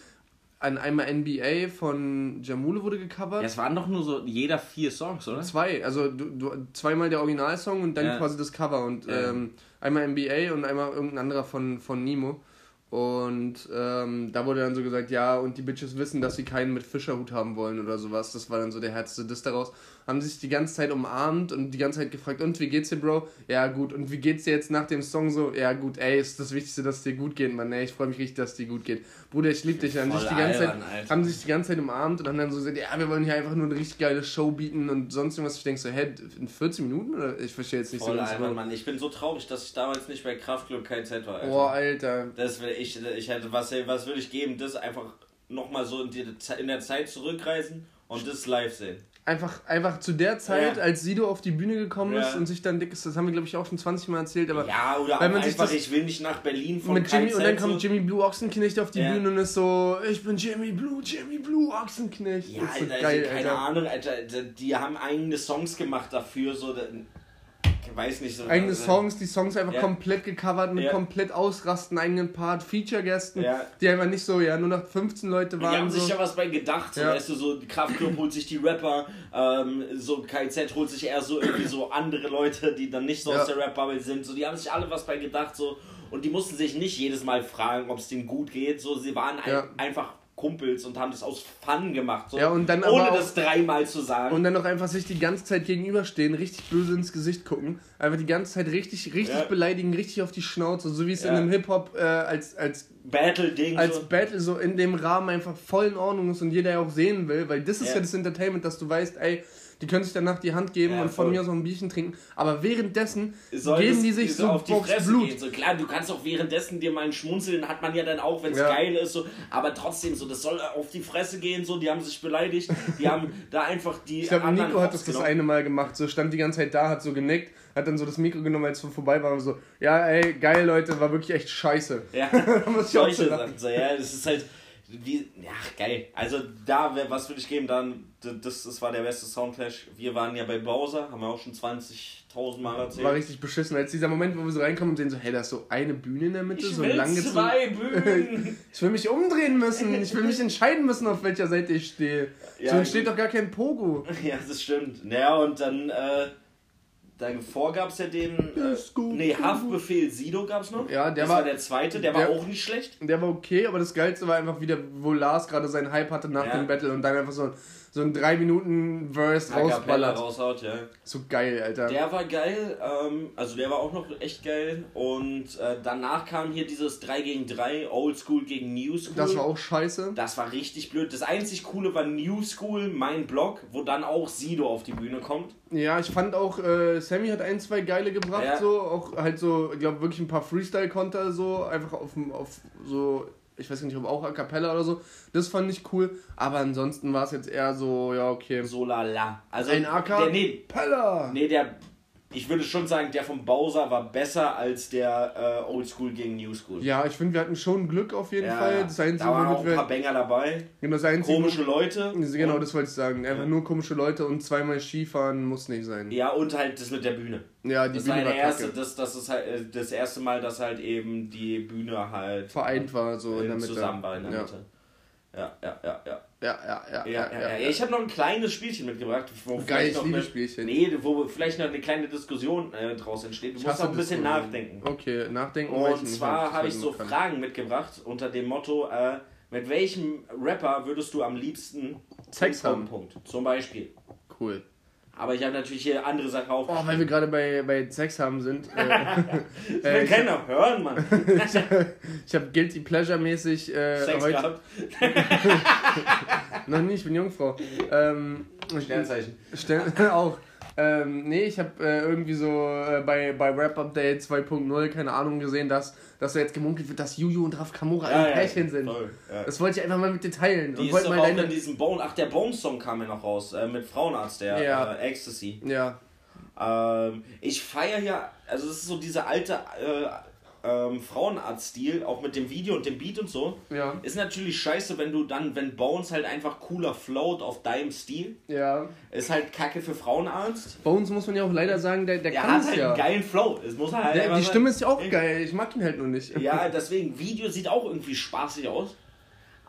ein einmal NBA von Jamule wurde gecovert. Ja, es waren doch nur so jeder vier Songs, oder? Zwei, also du, du, zweimal der Originalsong und dann Ja. quasi das Cover und Ja. ähm, einmal NBA und einmal irgendein anderer von, von Nemo. Und ähm, da wurde dann so gesagt, ja, und die Bitches wissen, dass sie keinen mit Fischerhut haben wollen oder sowas. Das war dann so der härteste Diss daraus. Haben sich die ganze Zeit umarmt und die ganze Zeit gefragt, und wie geht's dir, Bro? Ja, gut. Und wie geht's dir jetzt nach dem Song so? Ja, gut, ey, ist das Wichtigste, dass es dir gut geht, Mann. Ey, ich freue mich richtig, dass es dir gut geht. Bruder, ich liebe dich. Haben sich, die ganze Zeit, Alter. haben sich die ganze Zeit umarmt und haben dann so gesagt, ja, wir wollen hier einfach nur eine richtig geile Show bieten und sonst irgendwas. Ich denke so, hä, in 14 Minuten? Oder? Ich verstehe jetzt nicht Voll so ganz. albern, Mann. Ich bin so traurig, dass ich damals nicht bei Kraftclub KZ war, Alter. Boah, Alter. Das will ich, ich hätte, was, was würde ich geben? Das einfach nochmal so in, die, in der Zeit zurückreisen und das live sehen. Einfach, einfach zu der Zeit, Ja. als Sido auf die Bühne gekommen ist Ja. und sich dann dickes, das haben wir glaube ich auch schon 20 Mal erzählt, aber Ja, oder Wenn man sich einfach, das- ich will nicht nach Berlin von mit Jimmy und dann kommt. Jimmy Blue Ochsenknecht auf die Ja. Bühne und ist so, ich bin Jimmy Blue, Jimmy Blue Ochsenknecht. Ja, ist so Alter, geil, keine Alter. Ahnung, Alter. Die haben eigene Songs gemacht dafür, so. Ich weiß nicht so. Eigene also- Songs, die Songs einfach Ja. komplett gecovert mit Ja. komplett ausrasten, eigenen Part, Feature-Gästen, Ja. die einfach nicht so, ja, nur noch 15 Leute Die waren. haben so. sich ja was bei gedacht, so, weißt du, so Kraftclub holt sich die Rapper, ähm, so KZ holt sich eher so irgendwie so andere Leute, die dann nicht so aus der Rap-Bubble sind, so, die haben sich alle was bei gedacht, so, und die mussten sich nicht jedes Mal fragen, ob es denen gut geht, so, sie waren ein, einfach Kumpels und haben das aus Fun gemacht, so, Ja, und dann ohne auch- das dreimal zu sagen. Und dann noch einfach sich die ganze Zeit gegenüberstehen, richtig böse ins Gesicht gucken, einfach die ganze Zeit richtig, richtig Ja. beleidigen, richtig auf die Schnauze, so wie es in Ja. einem Hip-Hop äh, als, als, Battle-Ding, als so. Battle so in dem Rahmen einfach voll in Ordnung ist und jeder ja auch sehen will, weil das ist Ja. das Entertainment, dass du weißt, ey, die können sich danach die Hand geben Ja, und von mir aus noch ein Bierchen trinken, aber währenddessen soll geben die sich so so auf die Fresse Blut. gehen. So klar, du kannst auch währenddessen dir mal ein Schmunzeln, hat man ja dann auch, wenn es Ja. geil ist, so, aber trotzdem so, das soll auf die Fresse gehen, so, die haben sich beleidigt, die haben da einfach die Ich glaube, Nico hat das das eine Mal gemacht, so stand die ganze Zeit da, hat so genickt, hat dann so das Mikro genommen, als wir vorbei waren und so, ja ey, geil Leute, war wirklich echt scheiße. Ja, Da muss ich auch so so, ja, das ist halt, wie, ja, geil. Also da, was würde ich geben, dann, das, das war der beste Soundclash. Wir waren ja bei Bowser, haben wir auch schon 20.000 Mal erzählt. War richtig beschissen, als dieser Moment, wo wir so reinkommen und sehen so, hey, da ist so eine Bühne in der Mitte, ich so will lang zwei Bühnen. Ich will mich umdrehen müssen, ich will mich entscheiden müssen, auf welcher Seite ich stehe. Ja, so entsteht doch gar kein Pogo. Ja, das stimmt. Naja, und dann, äh, davor gab es ja den, äh, nee, Haftbefehl Sido gab es noch. Ja, der das war- war der zweite, der, war der- auch nicht schlecht. Der war okay, aber das Geilste war einfach wieder, wo Lars gerade seinen Hype hatte nach Ja. dem Battle und dann einfach so, so ein 3 Minuten Verse A cappella rausballert. raushaut, ja. So geil, Alter. Der war geil, ähm, also der war auch noch echt geil. Und äh, danach kam hier dieses 3 gegen 3, Old School gegen New School. das war auch scheiße. Das war richtig blöd. Das einzig Coole war New School, mein Blog, wo dann auch Sido auf die Bühne kommt. Ja, ich fand auch, äh, Sammy hat ein, zwei geile gebracht, Ja. so. Auch halt so, ich glaube wirklich ein paar Freestyle-Konter, so. Einfach auf, dem- auf so, ich weiß nicht, ob auch A Cappella oder so. Das fand ich cool. Aber ansonsten war es jetzt eher so, ja, okay. So lala. Also, Ein AK? Der, nee, Pella! nee, der. Ich würde schon sagen, der vom Bowser war besser als der äh, Old School gegen New School. Ja, ich finde, wir hatten schon Glück auf jeden Fall. Das Einzige, da waren auch ein paar. Banger dabei. Genau, das Einzige, Komische Leute. Genau, das wollte ich sagen. Einfach Ja. nur komische Leute und zweimal Skifahren muss nicht sein. Ja, und halt das mit der Bühne. Ja, die Das war Bühne war der erste, das, das ist halt äh, das erste Mal, dass halt eben die Bühne halt Vereint war, so in der Mitte. zusammen war in der ja. Mitte. Ja, ja, ja, ja. Ja, ja, ja, Ja, ja, ja. Ich habe noch ein kleines Spielchen mitgebracht. Wo Geil, vielleicht ich noch liebe eine- Spielchen. Nee, wo vielleicht noch eine kleine Diskussion äh, draus entsteht. Du Ich musst auch ein bisschen nachdenken. Okay, nachdenken. Und zwar habe ich so kann. Fragen mitgebracht unter dem Motto, äh, mit welchem Rapper würdest du am liebsten Sex haben? Punkt. Zum Beispiel. Cool. Aber ich habe natürlich hier andere Sachen auch. Oh, weil wir gerade bei, bei Sex haben sind. Äh, will äh, ich keiner hören, Mann. ich habe Guilty Pleasure mäßig äh, Sex heute. gehabt. Noch nie, ich bin Jungfrau. Ähm, Sternzeichen. Stell, auch. Ähm, nee, ich habe äh, irgendwie so äh, bei, bei Rap Update 2.0, keine Ahnung, gesehen, dass, dass da jetzt gemunkelt wird, dass Juju und Raf Kamora ein Pärchen sind. voll, ja. Das wollte ich einfach mal mit dir teilen. Die und ist wollte doch mal auch in diesem Bone, ach der Bone-Song kam ja noch raus, äh, mit Frauenarzt, der Ja. äh, Ecstasy. Ja, Ähm, ich feiere ja, also es ist so dieser alte äh, ähm, Frauenarzt-Stil, auch mit dem Video und dem Beat und so. ja, Ist natürlich scheiße, wenn du dann, wenn Bones halt einfach cooler float auf deinem Stil. ja. Ist halt kacke für Frauenarzt. Uns muss man ja auch leider sagen, der, der Der kann hat halt ja. einen geilen Flow. Es muss halt Der, die sein. Stimme ist ja auch geil, ich mag ihn halt nur nicht. Ja, deswegen, Video sieht auch irgendwie spaßig aus.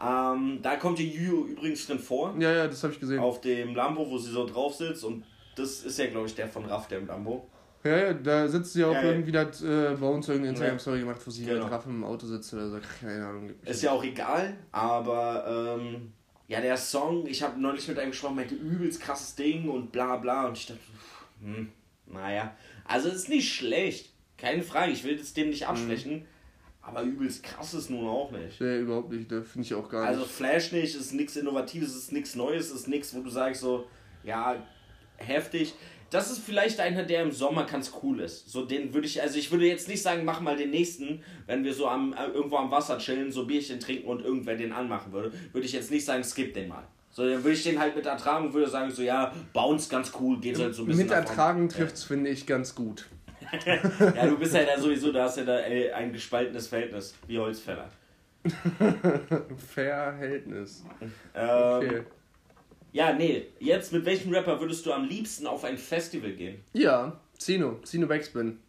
Ähm, da kommt die Yu übrigens drin vor. Ja, ja, das habe ich gesehen. Auf dem Lambo, wo sie so drauf sitzt. Und das ist ja, glaube ich, der von Raff, der im Lambo. Ja, ja, da sitzt sie auch Ja, ja. irgendwie, da hat äh, bei uns irgendeine Instagram-Story gemacht, wo sie Genau. mit Raff im Auto sitzt oder so. Keine Ahnung. Ist ja auch egal, aber ähm, ja, der Song, ich habe neulich mit einem gesprochen, meinte übelst krasses Ding und bla bla. Und ich dachte, hm, naja. Also es ist nicht schlecht. Keine Frage, ich will es dem nicht absprechen. Aber übelst krass ist nun auch nicht. Nee, überhaupt nicht, da finde ich auch gar Also nicht. Flash nicht, ist nichts Innovatives, ist nichts Neues, ist nichts, wo du sagst so, ja, heftig. Das ist vielleicht einer, der im Sommer ganz cool ist. So den würde ich, also ich würde jetzt nicht sagen, mach mal den nächsten, wenn wir so am, äh, irgendwo am Wasser chillen, so Bierchen trinken und irgendwer den anmachen würde, würde ich jetzt nicht sagen, skip den mal. So, dann würde ich den halt mit ertragen und würde sagen, so ja, Bounce ganz cool, geht halt so ein bisschen. Mit. Ertragen trifft's, finde ich, ganz gut. Ja, du bist ja da sowieso, da hast ja da ey, ein gespaltenes Verhältnis, wie Holzfäller. Verhältnis. Ähm, Okay. Ja, nee, jetzt mit welchem Rapper würdest du am liebsten auf ein Festival gehen? Ja, Zino, Zino Backspin.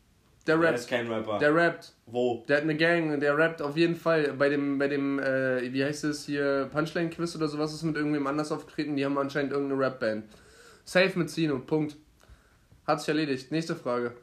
Der Der rappt. ist kein Rapper. Der rappt. Wo? Der hat eine Gang, der rappt auf jeden Fall. Bei dem, bei dem, äh, wie heißt es hier, Punchline-Quiz oder sowas ist mit irgendwem anders aufgetreten. Die haben anscheinend irgendeine Rap-Band. Safe mit Zino, Punkt. Hat sich erledigt. Nächste Frage.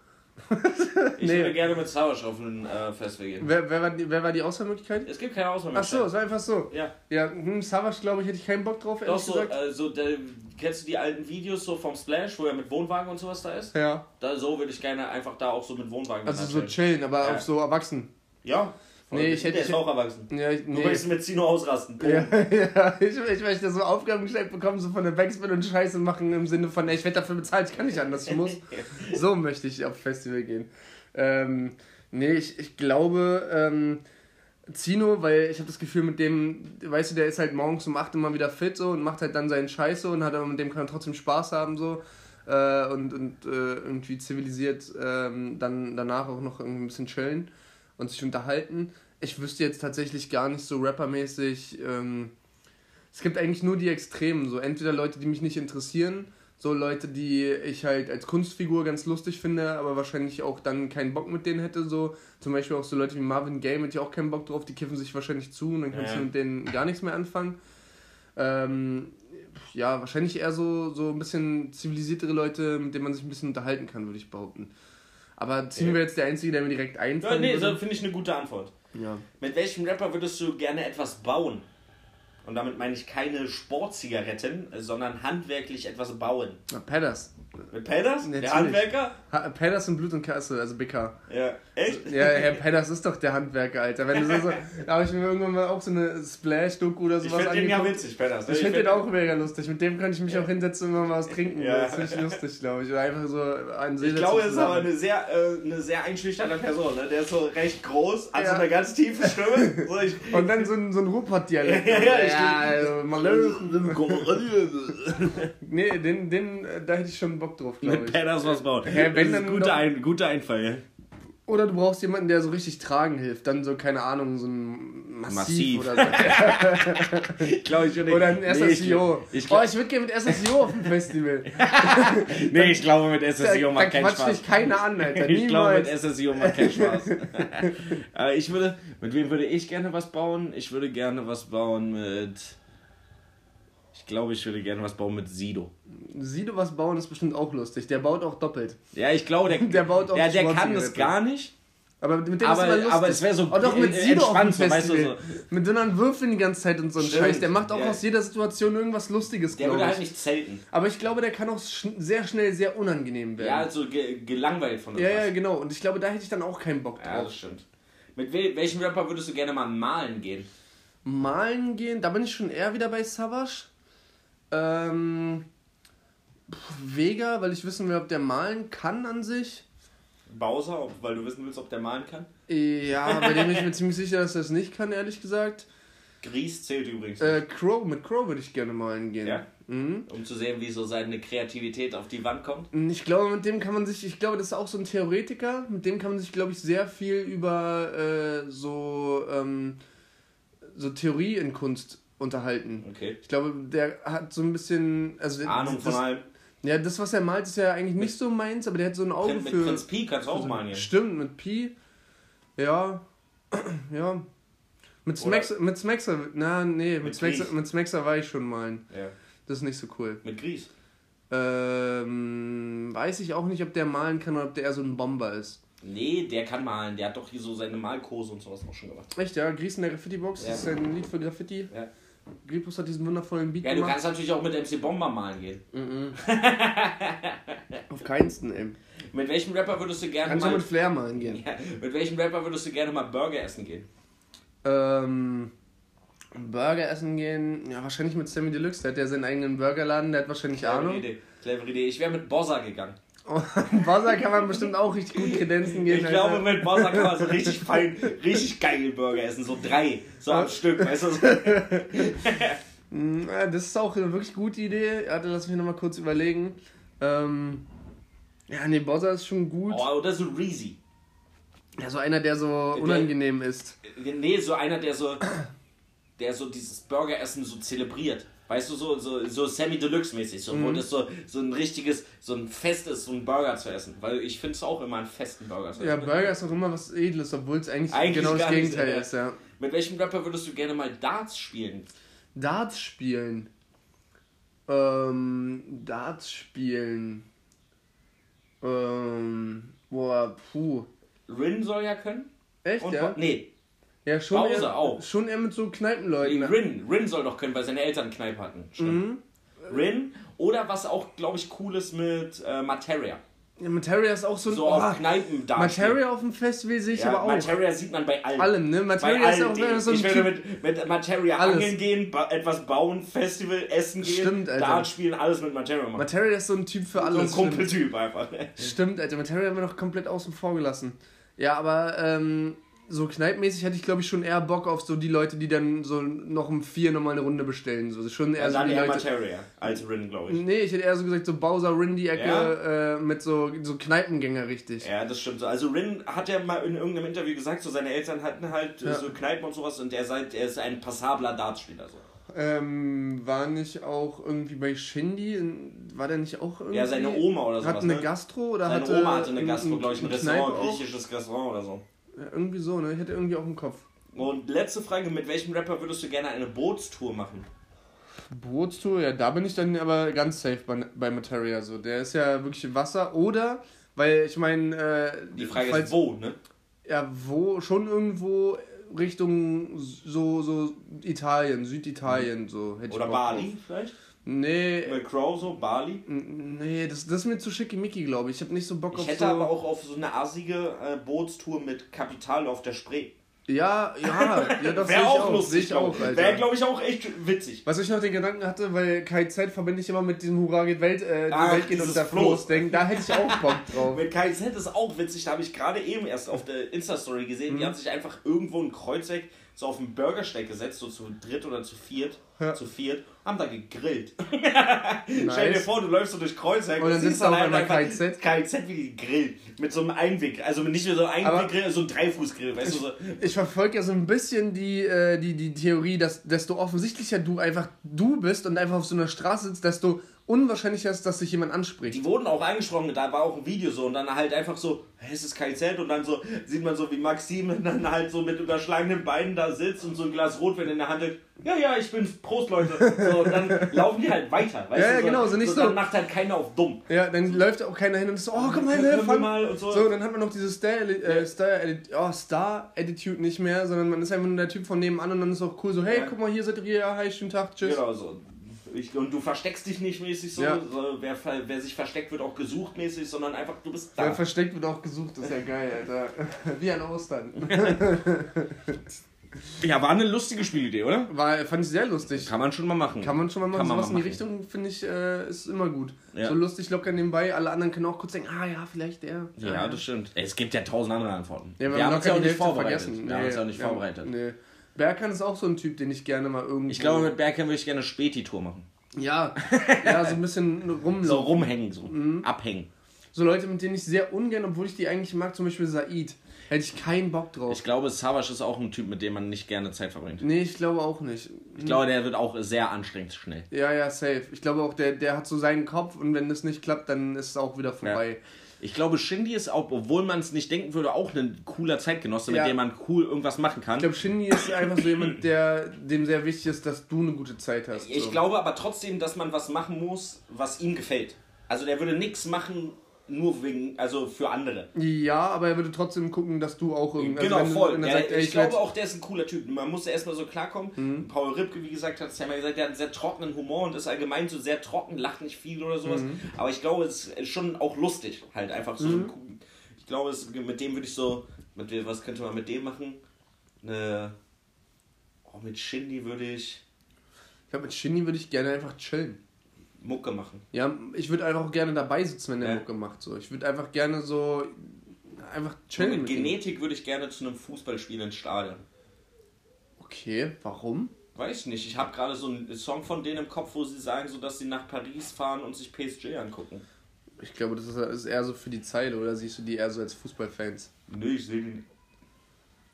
Ich Nee. würde gerne mit Sauersch auf ein äh, Festival gehen. Wer, wer, war, die, wer war die Auswahlmöglichkeit? Es gibt keine Ach so, Auswahlmöglichkeit. es war einfach so. Ja, Ja, hm, Savage, glaube ich, hätte ich keinen Bock drauf, doch so, gesagt. äh, so der, kennst du die alten Videos so vom Splash, wo er mit Wohnwagen und sowas da ist? ja, Da, so würde ich gerne einfach da auch so mit Wohnwagen also so nachstellen. chillen, aber Ja. auf so erwachsen. Ja. Nee, ich hätte- Der ist auch erwachsen. Ja, ich, Du nee. willst mit Zino ausrasten. Boom. Ja, ja, ich, ich möchte so Aufgaben gestellt bekommen, so von der Backspin und Scheiße machen im Sinne von, ey, ich werde dafür bezahlt, ich kann nicht anders, ich muss. So möchte ich auf Festival gehen. Ähm, nee, ich, ich glaube, ähm, Zino, weil ich habe das Gefühl, mit dem, weißt du, der ist halt morgens um 8 immer wieder fit so und macht halt dann seinen Scheiße und hat aber mit dem kann er trotzdem Spaß haben so. Äh, und und äh, irgendwie zivilisiert ähm, dann danach auch noch irgendwie ein bisschen chillen und sich unterhalten. Ich wüsste jetzt tatsächlich gar nicht so rappermäßig. Ähm, es gibt eigentlich nur die Extremen. So entweder Leute, die mich nicht interessieren, so Leute, die ich halt als Kunstfigur ganz lustig finde, aber wahrscheinlich auch dann keinen Bock mit denen hätte. So zum Beispiel auch so Leute wie Marvin Gaye, mit ich auch keinen Bock drauf. Die kiffen sich wahrscheinlich zu und dann kannst Ja. du mit denen gar nichts mehr anfangen. Ähm, ja, wahrscheinlich eher so, so ein bisschen zivilisiertere Leute, mit denen man sich ein bisschen unterhalten kann, würde ich behaupten. Aber ziehen Ja. wir jetzt der Einzige, der mir direkt Ja, einfällt. nee, so finde ich eine gute Antwort. ja. Mit welchem Rapper würdest du gerne etwas bauen? Und damit meine ich keine Sportzigaretten, sondern handwerklich etwas bauen. Na, Pedders. Mit Pedders? Natürlich. Der Handwerker? Ha Pedders und Blut und Kasse, also BK. Ja. Echt? Ja, Herr Pedders ist doch der Handwerker, Alter. Wenn du so, so, da habe ich mir irgendwann mal auch so eine Splash-Doku oder Ich sowas finde den ja angeguckt. witzig, Pedders. ne? Ich finde den find- auch mega lustig. Mit dem kann ich mich auch hinsetzen und mal was trinken. Ja. Das ist richtig lustig, glaube ich. Oder einfach so an See Ich glaube, er ist aber eine sehr, äh, eine sehr einschüchternde Person. Ne? Der ist so recht groß, hat so Ja. eine ganz tiefe Stimme. So, ich, Und dann so ein, so ein Ruhrpott-Dialekt. Ja, ja, ich- also, Malö. Nee, den, den, äh, da hätte ich schon Bock drauf, glaube Mit ich. Pedders was bauen. Hä, wenn das ist ein guter, ein, guter Einfall. ja. Oder du brauchst jemanden, der so richtig tragen hilft. Dann so, keine Ahnung, so ein Massiv, Massiv. oder so. Ich glaube, ich würde. Oder ein nee, SSIO. Ich, ich, oh, ich würde gerne mit SSIO auf dem Festival. nee, ich glaube, mit SSIO macht keinen Spaß. dich keiner an, Alter. Ich glaube, mit Niemals. SSIO macht keinen Spaß. ich würde, mit wem würde ich gerne was bauen? Ich würde gerne was bauen mit. Ich glaube, ich würde gerne was bauen mit Sido. Sido was bauen ist bestimmt auch lustig. Der baut auch doppelt. Ja, ich glaube, der, Der baut auch ja, der kann das gar nicht. Aber mit dem Aber- ist immer lustig. aber es wär so oh, doch, mit äh, Sido auf dem so, weißt du, Festival. Mit so einem Würfeln die ganze Zeit und so ein Stimmt, Scheiß. Der macht auch ja. aus jeder Situation irgendwas Lustiges, Der würde ich. halt nicht zelten. Aber ich glaube, der kann auch sch sehr schnell sehr unangenehm werden. Ja, also ge gelangweilt von ja, irgendwas. ja, genau. Und ich glaube, da hätte ich dann auch keinen Bock Ja, drauf. das stimmt. Mit wel welchem Rapper würdest du gerne mal malen gehen? Malen gehen, da bin ich schon eher wieder bei Savage. Ähm, Vega, weil ich wissen will, ob der malen kann an sich. Bowser, ob, weil du wissen willst, ob der malen kann? Ja, bei dem bin ich mir ziemlich sicher, dass er es nicht kann, ehrlich gesagt. Gries zählt übrigens. Äh, Crow, mit Crow würde ich gerne malen gehen. Ja? Mhm. um zu sehen, wie so seine Kreativität auf die Wand kommt. Ich glaube, mit dem kann man sich, ich glaube, das ist auch so ein Theoretiker, mit dem kann man sich, glaube ich, sehr viel über äh, so, ähm, so Theorie in Kunst unterhalten. Okay. Ich glaube, der hat so ein bisschen, also Ahnung das, von allem. Ja, das, was er malt, ist ja eigentlich nicht so meins, aber der hat so ein Auge Mit für. Prinz Pi kannst du auch so- malen hier. Stimmt, mit Pi. Ja. ja. Mit Smexer, mit Smexer, na, nee, mit, Mit mit Smexer war ich schon malen. Ja. Das ist nicht so cool. Mit Gries. Ähm, weiß ich auch nicht, ob der malen kann oder ob der eher so ein Bomber ist. Nee, der kann malen. Der hat doch hier so seine Malkurse und sowas auch schon gemacht. Echt, ja? Gries in der Graffiti-Box, Ja. das ist ein Lied für Graffiti. Ja. Gripus hat diesen wundervollen Beat Ja, du gemacht. kannst natürlich auch mit MC Bomber malen gehen. Auf keinsten, ey. Mit welchem Rapper würdest du gerne Kannst du mal. mit Flair malen gehen. Ja, mit welchem Rapper würdest du gerne mal Burger essen gehen? Ähm, Burger essen gehen, ja, wahrscheinlich mit Sammy Deluxe. Der hat ja seinen eigenen Burgerladen, der hat wahrscheinlich Clevere Ahnung. Idee. Clevere Idee. Ich wäre mit Bozza gegangen. Wasser kann man bestimmt auch richtig gut kredenzen gehen. Ich Alter. glaube, mit Bozza kann man so richtig fein, richtig geile Burger essen. So drei, so am Stück, weißt du? So. Mm, Das ist auch eine wirklich gute Idee. Warte, lass mich nochmal kurz überlegen. Ähm, ja, nee, Bozza ist schon gut. Oh, oder so Reezy. Ja, so einer, der so unangenehm ist. Nee, so einer, der so, der so dieses Burgeressen so zelebriert. Weißt du, so, so, so Sammy Deluxe mäßig, so, Mhm. wo das so, so ein richtiges, so ein Fest ist, so einen Burger zu essen. Weil ich finde es auch immer einen festen Burger zu essen. Ja, Burger ist auch immer was Edles, obwohl es eigentlich, Eigentlich genau das nicht, Gegenteil ja. ist, ja. Mit welchem Rapper würdest du gerne mal Darts spielen? Darts spielen. Ähm, Darts spielen. Ähm, boah, puh. Rin soll ja können. Echt, Und ja? Nee, Ja, schon Bowser eher, auch. Schon eher mit so Kneipenleuten. ne? Rin, Rin soll doch können, weil seine Eltern Kneipe hatten. Stimmt. Mhm. Rin oder was auch, glaube ich, cool ist mit äh, Materia. Ja, Materia ist auch so ein. So auf Kneipen da. Materia auf dem Festival sehe ich ja, aber auch. Materia sieht man bei allen. Allem, ne? Bei Materia ist allen auch Dingen. so ein ich Typ. würde mit, mit Materia Alles. angeln gehen, ba etwas bauen, Festival, essen gehen, Stimmt, Alter. Dart spielen, alles mit Materia machen. Materia ist so ein Typ für so ein alles. Kumpeltyp einfach. Stimmt, Alter. Materia haben wir noch komplett außen vor gelassen. Ja, aber ähm, so kneipenmäßig hätte ich, glaube ich, schon eher Bock auf so die Leute, die dann so noch um vier nochmal eine Runde bestellen. So, schon eher Also so dann die eher Leute. Materia als Rin, glaube ich. Nee, ich hätte eher so gesagt, so Bowser Rin die Ecke äh, mit so, so Kneipengänger richtig. Ja, das stimmt so. Also Rin hat ja mal in irgendeinem Interview gesagt, so seine Eltern hatten halt äh, Ja. so Kneipen und sowas und er, sagt, er ist ein passabler Dartspieler. So. Ähm, war nicht auch irgendwie bei Shindy, in- war der nicht auch irgendwie? Ja, seine Oma oder sowas. Hat eine ne? Gastro oder Seine hatte Oma hatte eine ein- Gastro, glaube ich, ein Restaurant, griechisches Restaurant oder so. Ja, irgendwie so, ne? Ich hätte irgendwie auch im Kopf. Und letzte Frage, mit welchem Rapper würdest du gerne eine Bootstour machen? Bootstour, ja, da bin ich dann aber ganz safe bei, bei Materia. So. Der ist ja wirklich im Wasser. Oder, weil ich meine, äh, Die Frage falls- ist wo, ne? Ja, wo, schon irgendwo Richtung so, so Italien, Süditalien, so hätte Oder Bali vielleicht? Nee, Mit Crow so, Bali? nee, das, das ist mir zu schickimicki, glaube ich. Ich habe nicht so Bock Ich auf hätte so... aber auch auf so eine assige äh, Bootstour mit Kapital auf der Spree. Ja, ja, ja, das Wäre ich auch auch. lustig, ich ich. Wäre, glaube ich, auch echt witzig. Was ich noch den Gedanken hatte, weil KZ verbinde ich immer mit diesem Hurra geht Welt, äh, die Ach, Welt geht dieses unter Floß. Denken, da hätte ich auch Bock drauf. Mit KZ ist auch witzig, da habe ich gerade eben erst auf der Insta-Story gesehen, Mhm. die haben sich einfach irgendwo ein Kreuzeck so auf den Burgersteig gesetzt, so zu dritt oder zu viert, Ja. zu viert, haben da gegrillt. Stell dir vor, du läufst so durch Kreuzeck Und dann sitzt da auf einmal einfach KZ. KZ wie die grillen. Mit so einem Einweg, also nicht nur so ein Einweggrill, so ein Dreifußgrill, weißt du so. Ich verfolge ja so ein bisschen die, äh, die, die Theorie, dass desto offensichtlicher du einfach du bist und einfach auf so einer Straße sitzt, desto unwahrschlicher ist, dass sich jemand anspricht. Die wurden auch angesprochen, da war auch ein Video so und dann halt einfach so, hä, es ist KZ und dann so sieht man so, wie Maxim dann halt so mit überschlagenen Beinen da sitzt und so ein Glas Rotwein in der Hand hat. Ja, ja, ich bin's, Prost Leute. So, und dann laufen die halt weiter, weißt Ja, du? ja, genau, so nicht so- Dann macht halt keiner auf dumm. Ja, dann läuft auch keiner hin und ist so, oh, komm mal, Hilfe. mal und so. So, dann hat man noch diese Star, äh, Star, oh, Star Attitude nicht mehr, sondern man ist einfach nur der Typ von nebenan und dann ist auch cool so, hey, Ja. guck mal, hier seid ihr, ja, hi, schönen Tag, tschüss. Genau so. Ich, und du versteckst dich nicht mäßig so, Ja. so wer, wer sich versteckt, wird auch gesucht mäßig, sondern einfach, du bist Ja, da. versteckt wird auch gesucht, das ist ja geil, Alter. Wie an Ostern. Ja, war eine lustige Spielidee, oder? War, fand ich sehr lustig. Kann man schon mal machen. Kann man schon mal machen. Kann man Sowas mal in die machen. Richtung, finde ich, äh, ist immer gut. Ja. So lustig, locker nebenbei. Alle anderen können auch kurz denken, ah ja, vielleicht der. Ja, das stimmt. Es gibt ja tausend andere Antworten. Ja, wir haben uns ja auch nicht vorbereitet. vergessen. Wir haben uns ja auch nicht ja, vorbereitet. Nee. Berkan ist auch so ein Typ, den ich gerne mal irgendwo... Ich glaube, mit Bergheim würde ich gerne Späti-Tour machen. Ja, ja, so ein bisschen rumlaufen. So rumhängen, so. Mhm. Abhängen. So Leute, mit denen ich sehr ungern, obwohl ich die eigentlich mag, zum Beispiel Said, hätte ich keinen Bock drauf. Ich glaube, Savage ist auch ein Typ, mit dem man nicht gerne Zeit verbringt. nee, ich glaube auch nicht. Ich glaube, der wird auch sehr anstrengend schnell. Ja, ja, safe. Ich glaube auch, der, der hat so seinen Kopf und wenn das nicht klappt, dann ist es auch wieder vorbei. Ich glaube, Shindy ist auch, obwohl man es nicht denken würde, auch ein cooler Zeitgenosse, Ja. mit dem man cool irgendwas machen kann. Ich glaube, Shindy ist einfach so jemand, der dem sehr wichtig ist, dass du eine gute Zeit hast. Ich so. glaube aber trotzdem, dass man was machen muss, was ihm gefällt. Also der würde nichts machen, nur wegen, also für andere. Ja, aber er würde trotzdem gucken, dass du auch irgendwie. genau, wenn, voll. Ja, sagt, ey, ich ich glaube auch, der ist ein cooler Typ. Man muss ja erstmal so klarkommen. Mhm. Paul Ripke, wie gesagt, hat es ja mal gesagt, der hat einen sehr trockenen Humor und ist allgemein so sehr trocken, lacht nicht viel oder sowas. Mhm. Aber ich glaube, es ist schon auch lustig. Halt einfach so. ein cool- Ich glaube, es, mit dem würde ich so. Mit, was könnte man mit dem machen? Eine. Oh, mit Shindy würde ich Ich glaube, mit Shindy würde ich gerne einfach chillen. Mucke machen. Ja, ich würde einfach auch gerne dabei sitzen, wenn der Ja. Mucke macht. So. Ich würde einfach gerne so. Einfach chillen. mit. Genetik würde ich gerne zu einem Fußballspiel ins Stadion. Okay, warum? Weiß nicht, ich habe gerade so einen Song von denen im Kopf, wo sie sagen, so dass sie nach Paris fahren und sich PSG angucken. Ich glaube, das ist, eher so für die Zeit, oder siehst du die eher so als Fußballfans? Nee, ich sehe die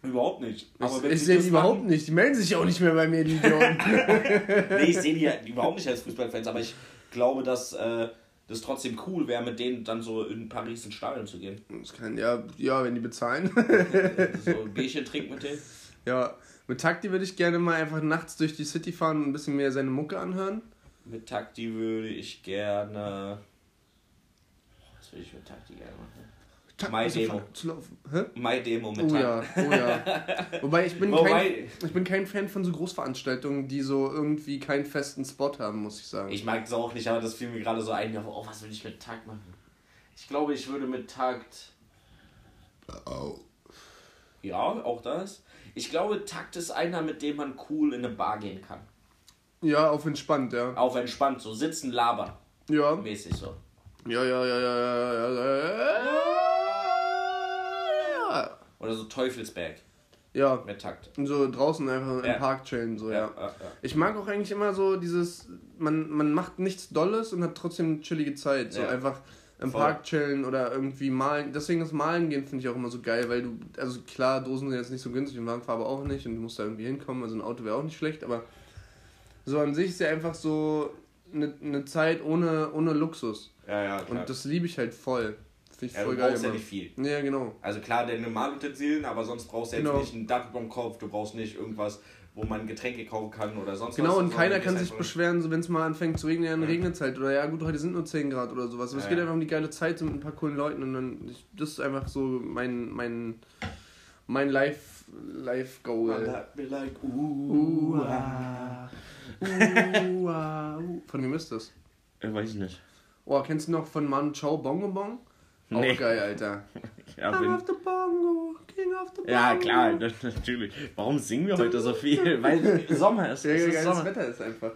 überhaupt nicht. Aber ich wenn ich sehe die überhaupt machen- nicht. Die melden sich auch nicht mehr bei mir, die Idioten. Nee, ich sehe die ja überhaupt nicht als Fußballfans, aber ich glaube, dass äh, das trotzdem cool wäre, mit denen dann so in Paris ins Stadion zu gehen. das kann, ja, ja, wenn die bezahlen. So ein Bierchen trinken mit denen. ja, mit Takti würde ich gerne mal einfach nachts durch die City fahren und ein bisschen mehr seine Mucke anhören. Mit Takti würde ich gerne. Was würde ich mit Takti gerne machen? My so Demo. Zu laufen. Hä? My Demo mit Oh ja, oh ja. Wobei ich bin, Wobei- kein, ich bin kein Fan von so Großveranstaltungen, die so irgendwie keinen festen Spot haben, muss ich sagen. Ich mag es auch nicht, aber das fiel mir gerade so ein. Oh, was will ich mit Takt machen? Ich glaube, ich würde mit Takt. Ja, auch das. Ich glaube, Takt ist einer, mit dem man cool in eine Bar gehen kann. ja, auf entspannt, ja. Auf entspannt, so sitzen, labern. Ja, Mäßig so. ja, ja, ja, ja, ja, ja, ja, ja. Oder so Teufelsberg Ja, mit Takt. so draußen einfach Ja. im Park chillen, so, ja. ja. Ich mag auch eigentlich immer so dieses, man, man macht nichts Dolles und hat trotzdem eine chillige Zeit. So einfach im Voll. Park chillen oder irgendwie malen. Deswegen das Malen gehen finde ich auch immer so geil, weil du, also klar, Dosen sind jetzt nicht so günstig und Warnfarbe auch nicht und du musst da irgendwie hinkommen. Also ein Auto wäre auch nicht schlecht, aber so an sich ist ja einfach so eine, eine Zeit ohne, ohne Luxus. Ja, ja, klar. Und das liebe ich halt voll. Finde ich ja, voll du geil. brauchst ja nicht viel. Ja, genau. Also klar, deine Malutensilien, aber sonst brauchst du jetzt Genau. nicht einen Dachbombkopf, du brauchst nicht irgendwas, wo man Getränke kaufen kann oder sonst was. Genau, und sondern keiner kann sich beschweren, so wenn es mal anfängt zu regnen, ja, dann Ja. regnet es halt. Oder ja, gut, heute sind nur 10 Grad oder sowas. Aber es Ja, geht ja. einfach um die geile Zeit so mit ein paar coolen Leuten und dann, ich, das ist einfach so mein, mein, mein Life, Life Goal. Man hat mir like, uh. Von wem ist das? Ich weiß nicht. Oh, kennst du noch von Manu Chao Bongo Bong? Auch Nee. geil, Alter. Ja, King of the Bongo, King of the Bongo. ja klar, natürlich. Warum singen wir heute so viel? Weil Sommer ist. Ja, es ist Sommer. Wetter ist einfach.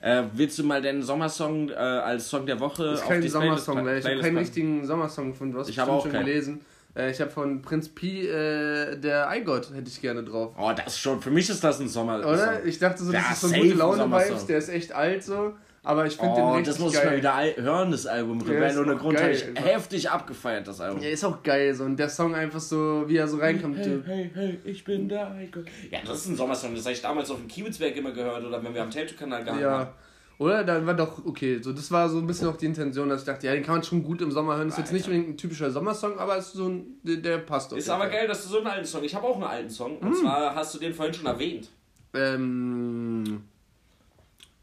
Äh, willst du mal deinen Sommersong äh, als Song der Woche Das ist auf kein die Sommersong, Playlist- weil ich habe keinen richtigen Sommersong von. Du hast Ich auch schon keinen. gelesen. Äh, ich habe von Prinz Pi äh, der Eigott hätte ich gerne drauf. Oh, das schon. Für mich ist das ein Sommer. Oder? Ich dachte so, das Ja, ist so gute ein Laune Sommersong. Vibes. Der ist echt alt so, aber ich finde den Oh, richtig das muss geil. ich mal wieder hören, das Album. Ja, Rebell ohne Grund habe ich einfach. heftig abgefeiert, das Album. Ja, ist auch geil so und der Song einfach so, wie er so reinkommt. Hey, hey, hey, ich bin der Heiko. Ja, das ist ein Sommersong, das habe ich damals auf dem Kiebitzberg immer gehört oder wenn wir am Tattoo-Kanal gehangen Ja. haben. Oder? Dann war doch okay. So, das war so ein bisschen auch die Intention, dass ich dachte, ja, den kann man schon gut im Sommer hören. Ist jetzt nicht unbedingt ein typischer Sommersong, aber ist so ein, der, der passt auf Ist aber Fall. geil, dass du so einen alten Song. Ich habe auch einen alten Song. Hm. Und zwar hast du den vorhin schon erwähnt. Ähm,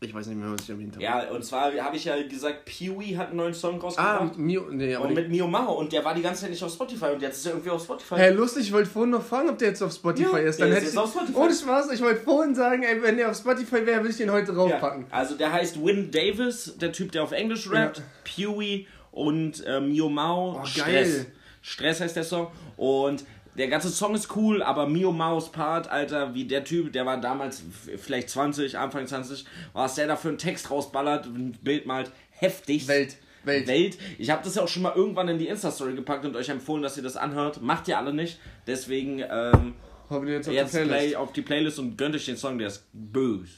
ich weiß nicht mehr, was ich erwähnt habe. Ja, und zwar habe ich ja gesagt, Pee-Wee hat einen neuen Song Ah, rausgebracht. Mio, nee, aber und mit Mio Mao. Und der war die ganze Zeit nicht auf Spotify. Und jetzt ist er irgendwie auf Spotify. Hey, lustig, ich wollte vorhin noch fragen, ob der jetzt auf Spotify Ja, ist. Dann der hätte ist ich, jetzt auf Spotify. Ohne Spaß, ich wollte vorhin sagen, ey, wenn der auf Spotify wäre, würde ich den heute Ja, raufpacken. also der heißt Win Davis, der Typ, der auf Englisch rappt, Ja. Pewee und äh, Mio Mao. Oh, Stress. geil. Stress heißt der Song. Und der ganze Song ist cool, aber Mio Maos Part, Alter, wie der Typ, der war damals vielleicht 20, Anfang 20, was der da für einen Text rausballert, ein Bild malt, heftig. Welt. Welt. Welt. Ich habe das ja auch schon mal irgendwann in die Insta-Story gepackt und euch empfohlen, dass ihr das anhört. Macht ihr alle nicht. Deswegen ähm, jetzt auf jetzt play auf die Playlist und gönnt euch den Song, der ist böse.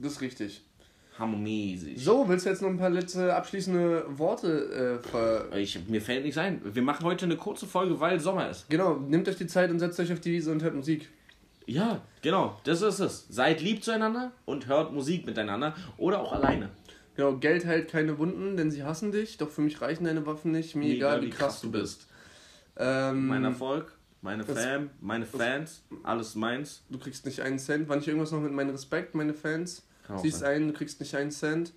Das ist richtig. Hammermäßig. So, willst du jetzt noch ein paar letzte abschließende Worte äh, ver... Ich, mir fällt nichts ein. Wir machen heute eine kurze Folge, weil Sommer ist. Genau, nehmt euch die Zeit und setzt euch auf die Wiese und hört Musik. Ja, genau. Das ist es. Seid lieb zueinander und hört Musik miteinander oder auch alleine. Genau, Geld heilt keine Wunden, denn sie hassen dich, doch für mich reichen deine Waffen nicht, mir egal, wie krass du bist. Ähm, Mein Erfolg, meine Fam, meine Fans, alles meins. du kriegst nicht einen Cent. War nicht irgendwas noch mit meinem Respekt, meine Fans? Kann Siehst sein. ein, du kriegst nicht einen Cent.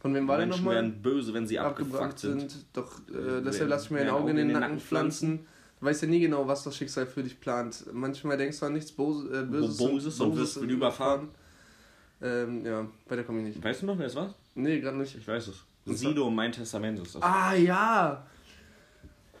Von wem war der Menschen nochmal? werden böse, wenn sie abgefuckt sind. sind. Doch äh, deshalb lass ich mir ein Auge in den Nacken pflanzen. Du weißt ja nie genau, was das Schicksal für dich plant. Manchmal denkst du an nichts Bose, äh, Böses, Böses und wirst wieder überfahren. Ähm, ja, weiter komme ich nicht. Weißt du noch, wer es war? Nee, gerade nicht. Ich weiß es. Sido, mein Testament ist das. Ah, ja!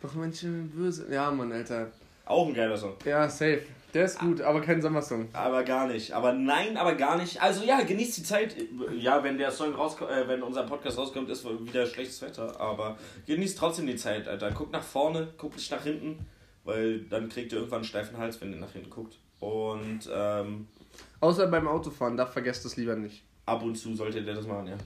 Doch manche böse. Ja, Mann, Alter. Auch ein geiler Song. Ja, safe. Der ist gut, aber kein Sommersong. Aber gar nicht. Aber nein, aber gar nicht. Also ja, genießt die Zeit. Ja, wenn der Song rauskommt, äh, wenn unser Podcast rauskommt, ist wieder schlechtes Wetter. Aber genießt trotzdem die Zeit, Alter. Guckt nach vorne, guckt nicht nach hinten, weil dann kriegt ihr irgendwann einen steifen Hals, wenn ihr nach hinten guckt. Und ähm, Außer beim Autofahren, da vergesst es lieber nicht. ab und zu solltet ihr das machen, ja.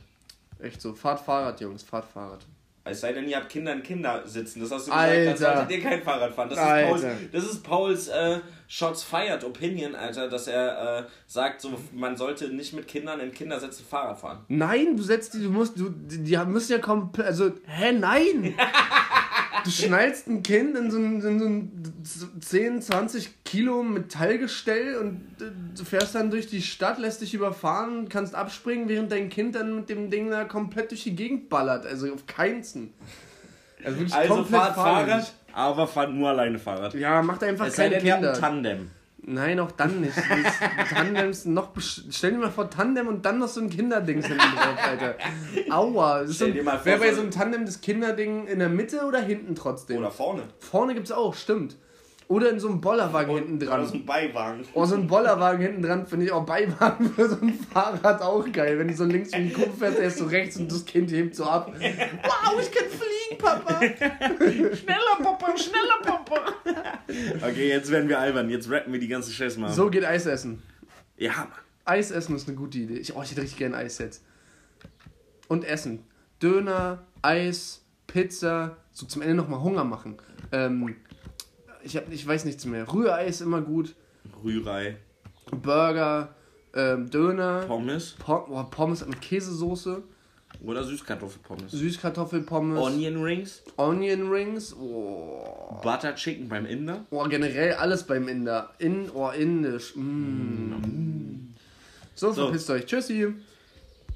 Echt so. Fahrt Fahrrad, Jungs, fahrt Fahrrad. Es sei denn, ihr habt Kinder in Kinder sitzen. Das hast du Alter. gesagt, dann solltet ihr kein Fahrrad fahren. Das ist Alter. Pauls, das ist Pauls äh, Shots Fired Opinion, Alter, dass er äh, sagt, so, man sollte nicht mit Kindern in Kindersätzen Fahrrad fahren. Nein, du setzt die, du musst, du, die, die müssen ja komplett, also, hä, nein! Du schnallst ein Kind in so ein, in so ein 10, 20 Kilo Metallgestell und äh, du fährst dann durch die Stadt, lässt dich überfahren, kannst abspringen, während dein Kind dann mit dem Ding da komplett durch die Gegend ballert. Also auf keinsten. Also wirklich Also komplett fahrt. Fahrrad, aber fahrt nur alleine Fahrrad. Ja, macht einfach Es sei keine denn, ihr habt Kinder. ein Tandem. Nein, auch dann nicht. Tandems noch. Stell dir mal vor, Tandem und dann noch so ein Kinderdings hinten drauf, Alter. Aua. So Wäre bei so- so einem Tandem das Kinderding in der Mitte oder hinten trotzdem? Oder vorne. Vorne gibt's auch, stimmt. Oder in so einem Bollerwagen hinten Oder dran. so ein Beiwagen. Oh, so ein Bollerwagen hinten dran finde ich auch Beiwagen für so ein Fahrrad auch geil. Wenn die so links um die Kurve fährt, der ist so rechts und das Kind hebt so ab. Wow, ich kann fliegen, Papa. Schneller, Papa, schneller, Papa. okay, jetzt werden wir albern. Jetzt rappen wir die ganze Scheiße mal. So geht Eis essen. Ja, Mann. Eis essen ist eine gute Idee. Ich, oh, ich hätte richtig gerne Eis jetzt. Und essen. Döner, Eis, Pizza. So zum Ende nochmal Hunger machen. Ähm, ich, hab, ich weiß nichts mehr. Rührei ist immer gut. Rührei. Burger, ähm, Döner. Pommes. Pom oh, Pommes mit Käsesoße. Oder Süßkartoffelpommes. Süßkartoffelpommes. Onion Rings. Onion Rings. Oh. Butter Chicken beim Inder. oh, generell alles beim Mm. Inder. In, oh, indisch. Mm. So, So. verpisst euch. Tschüssi.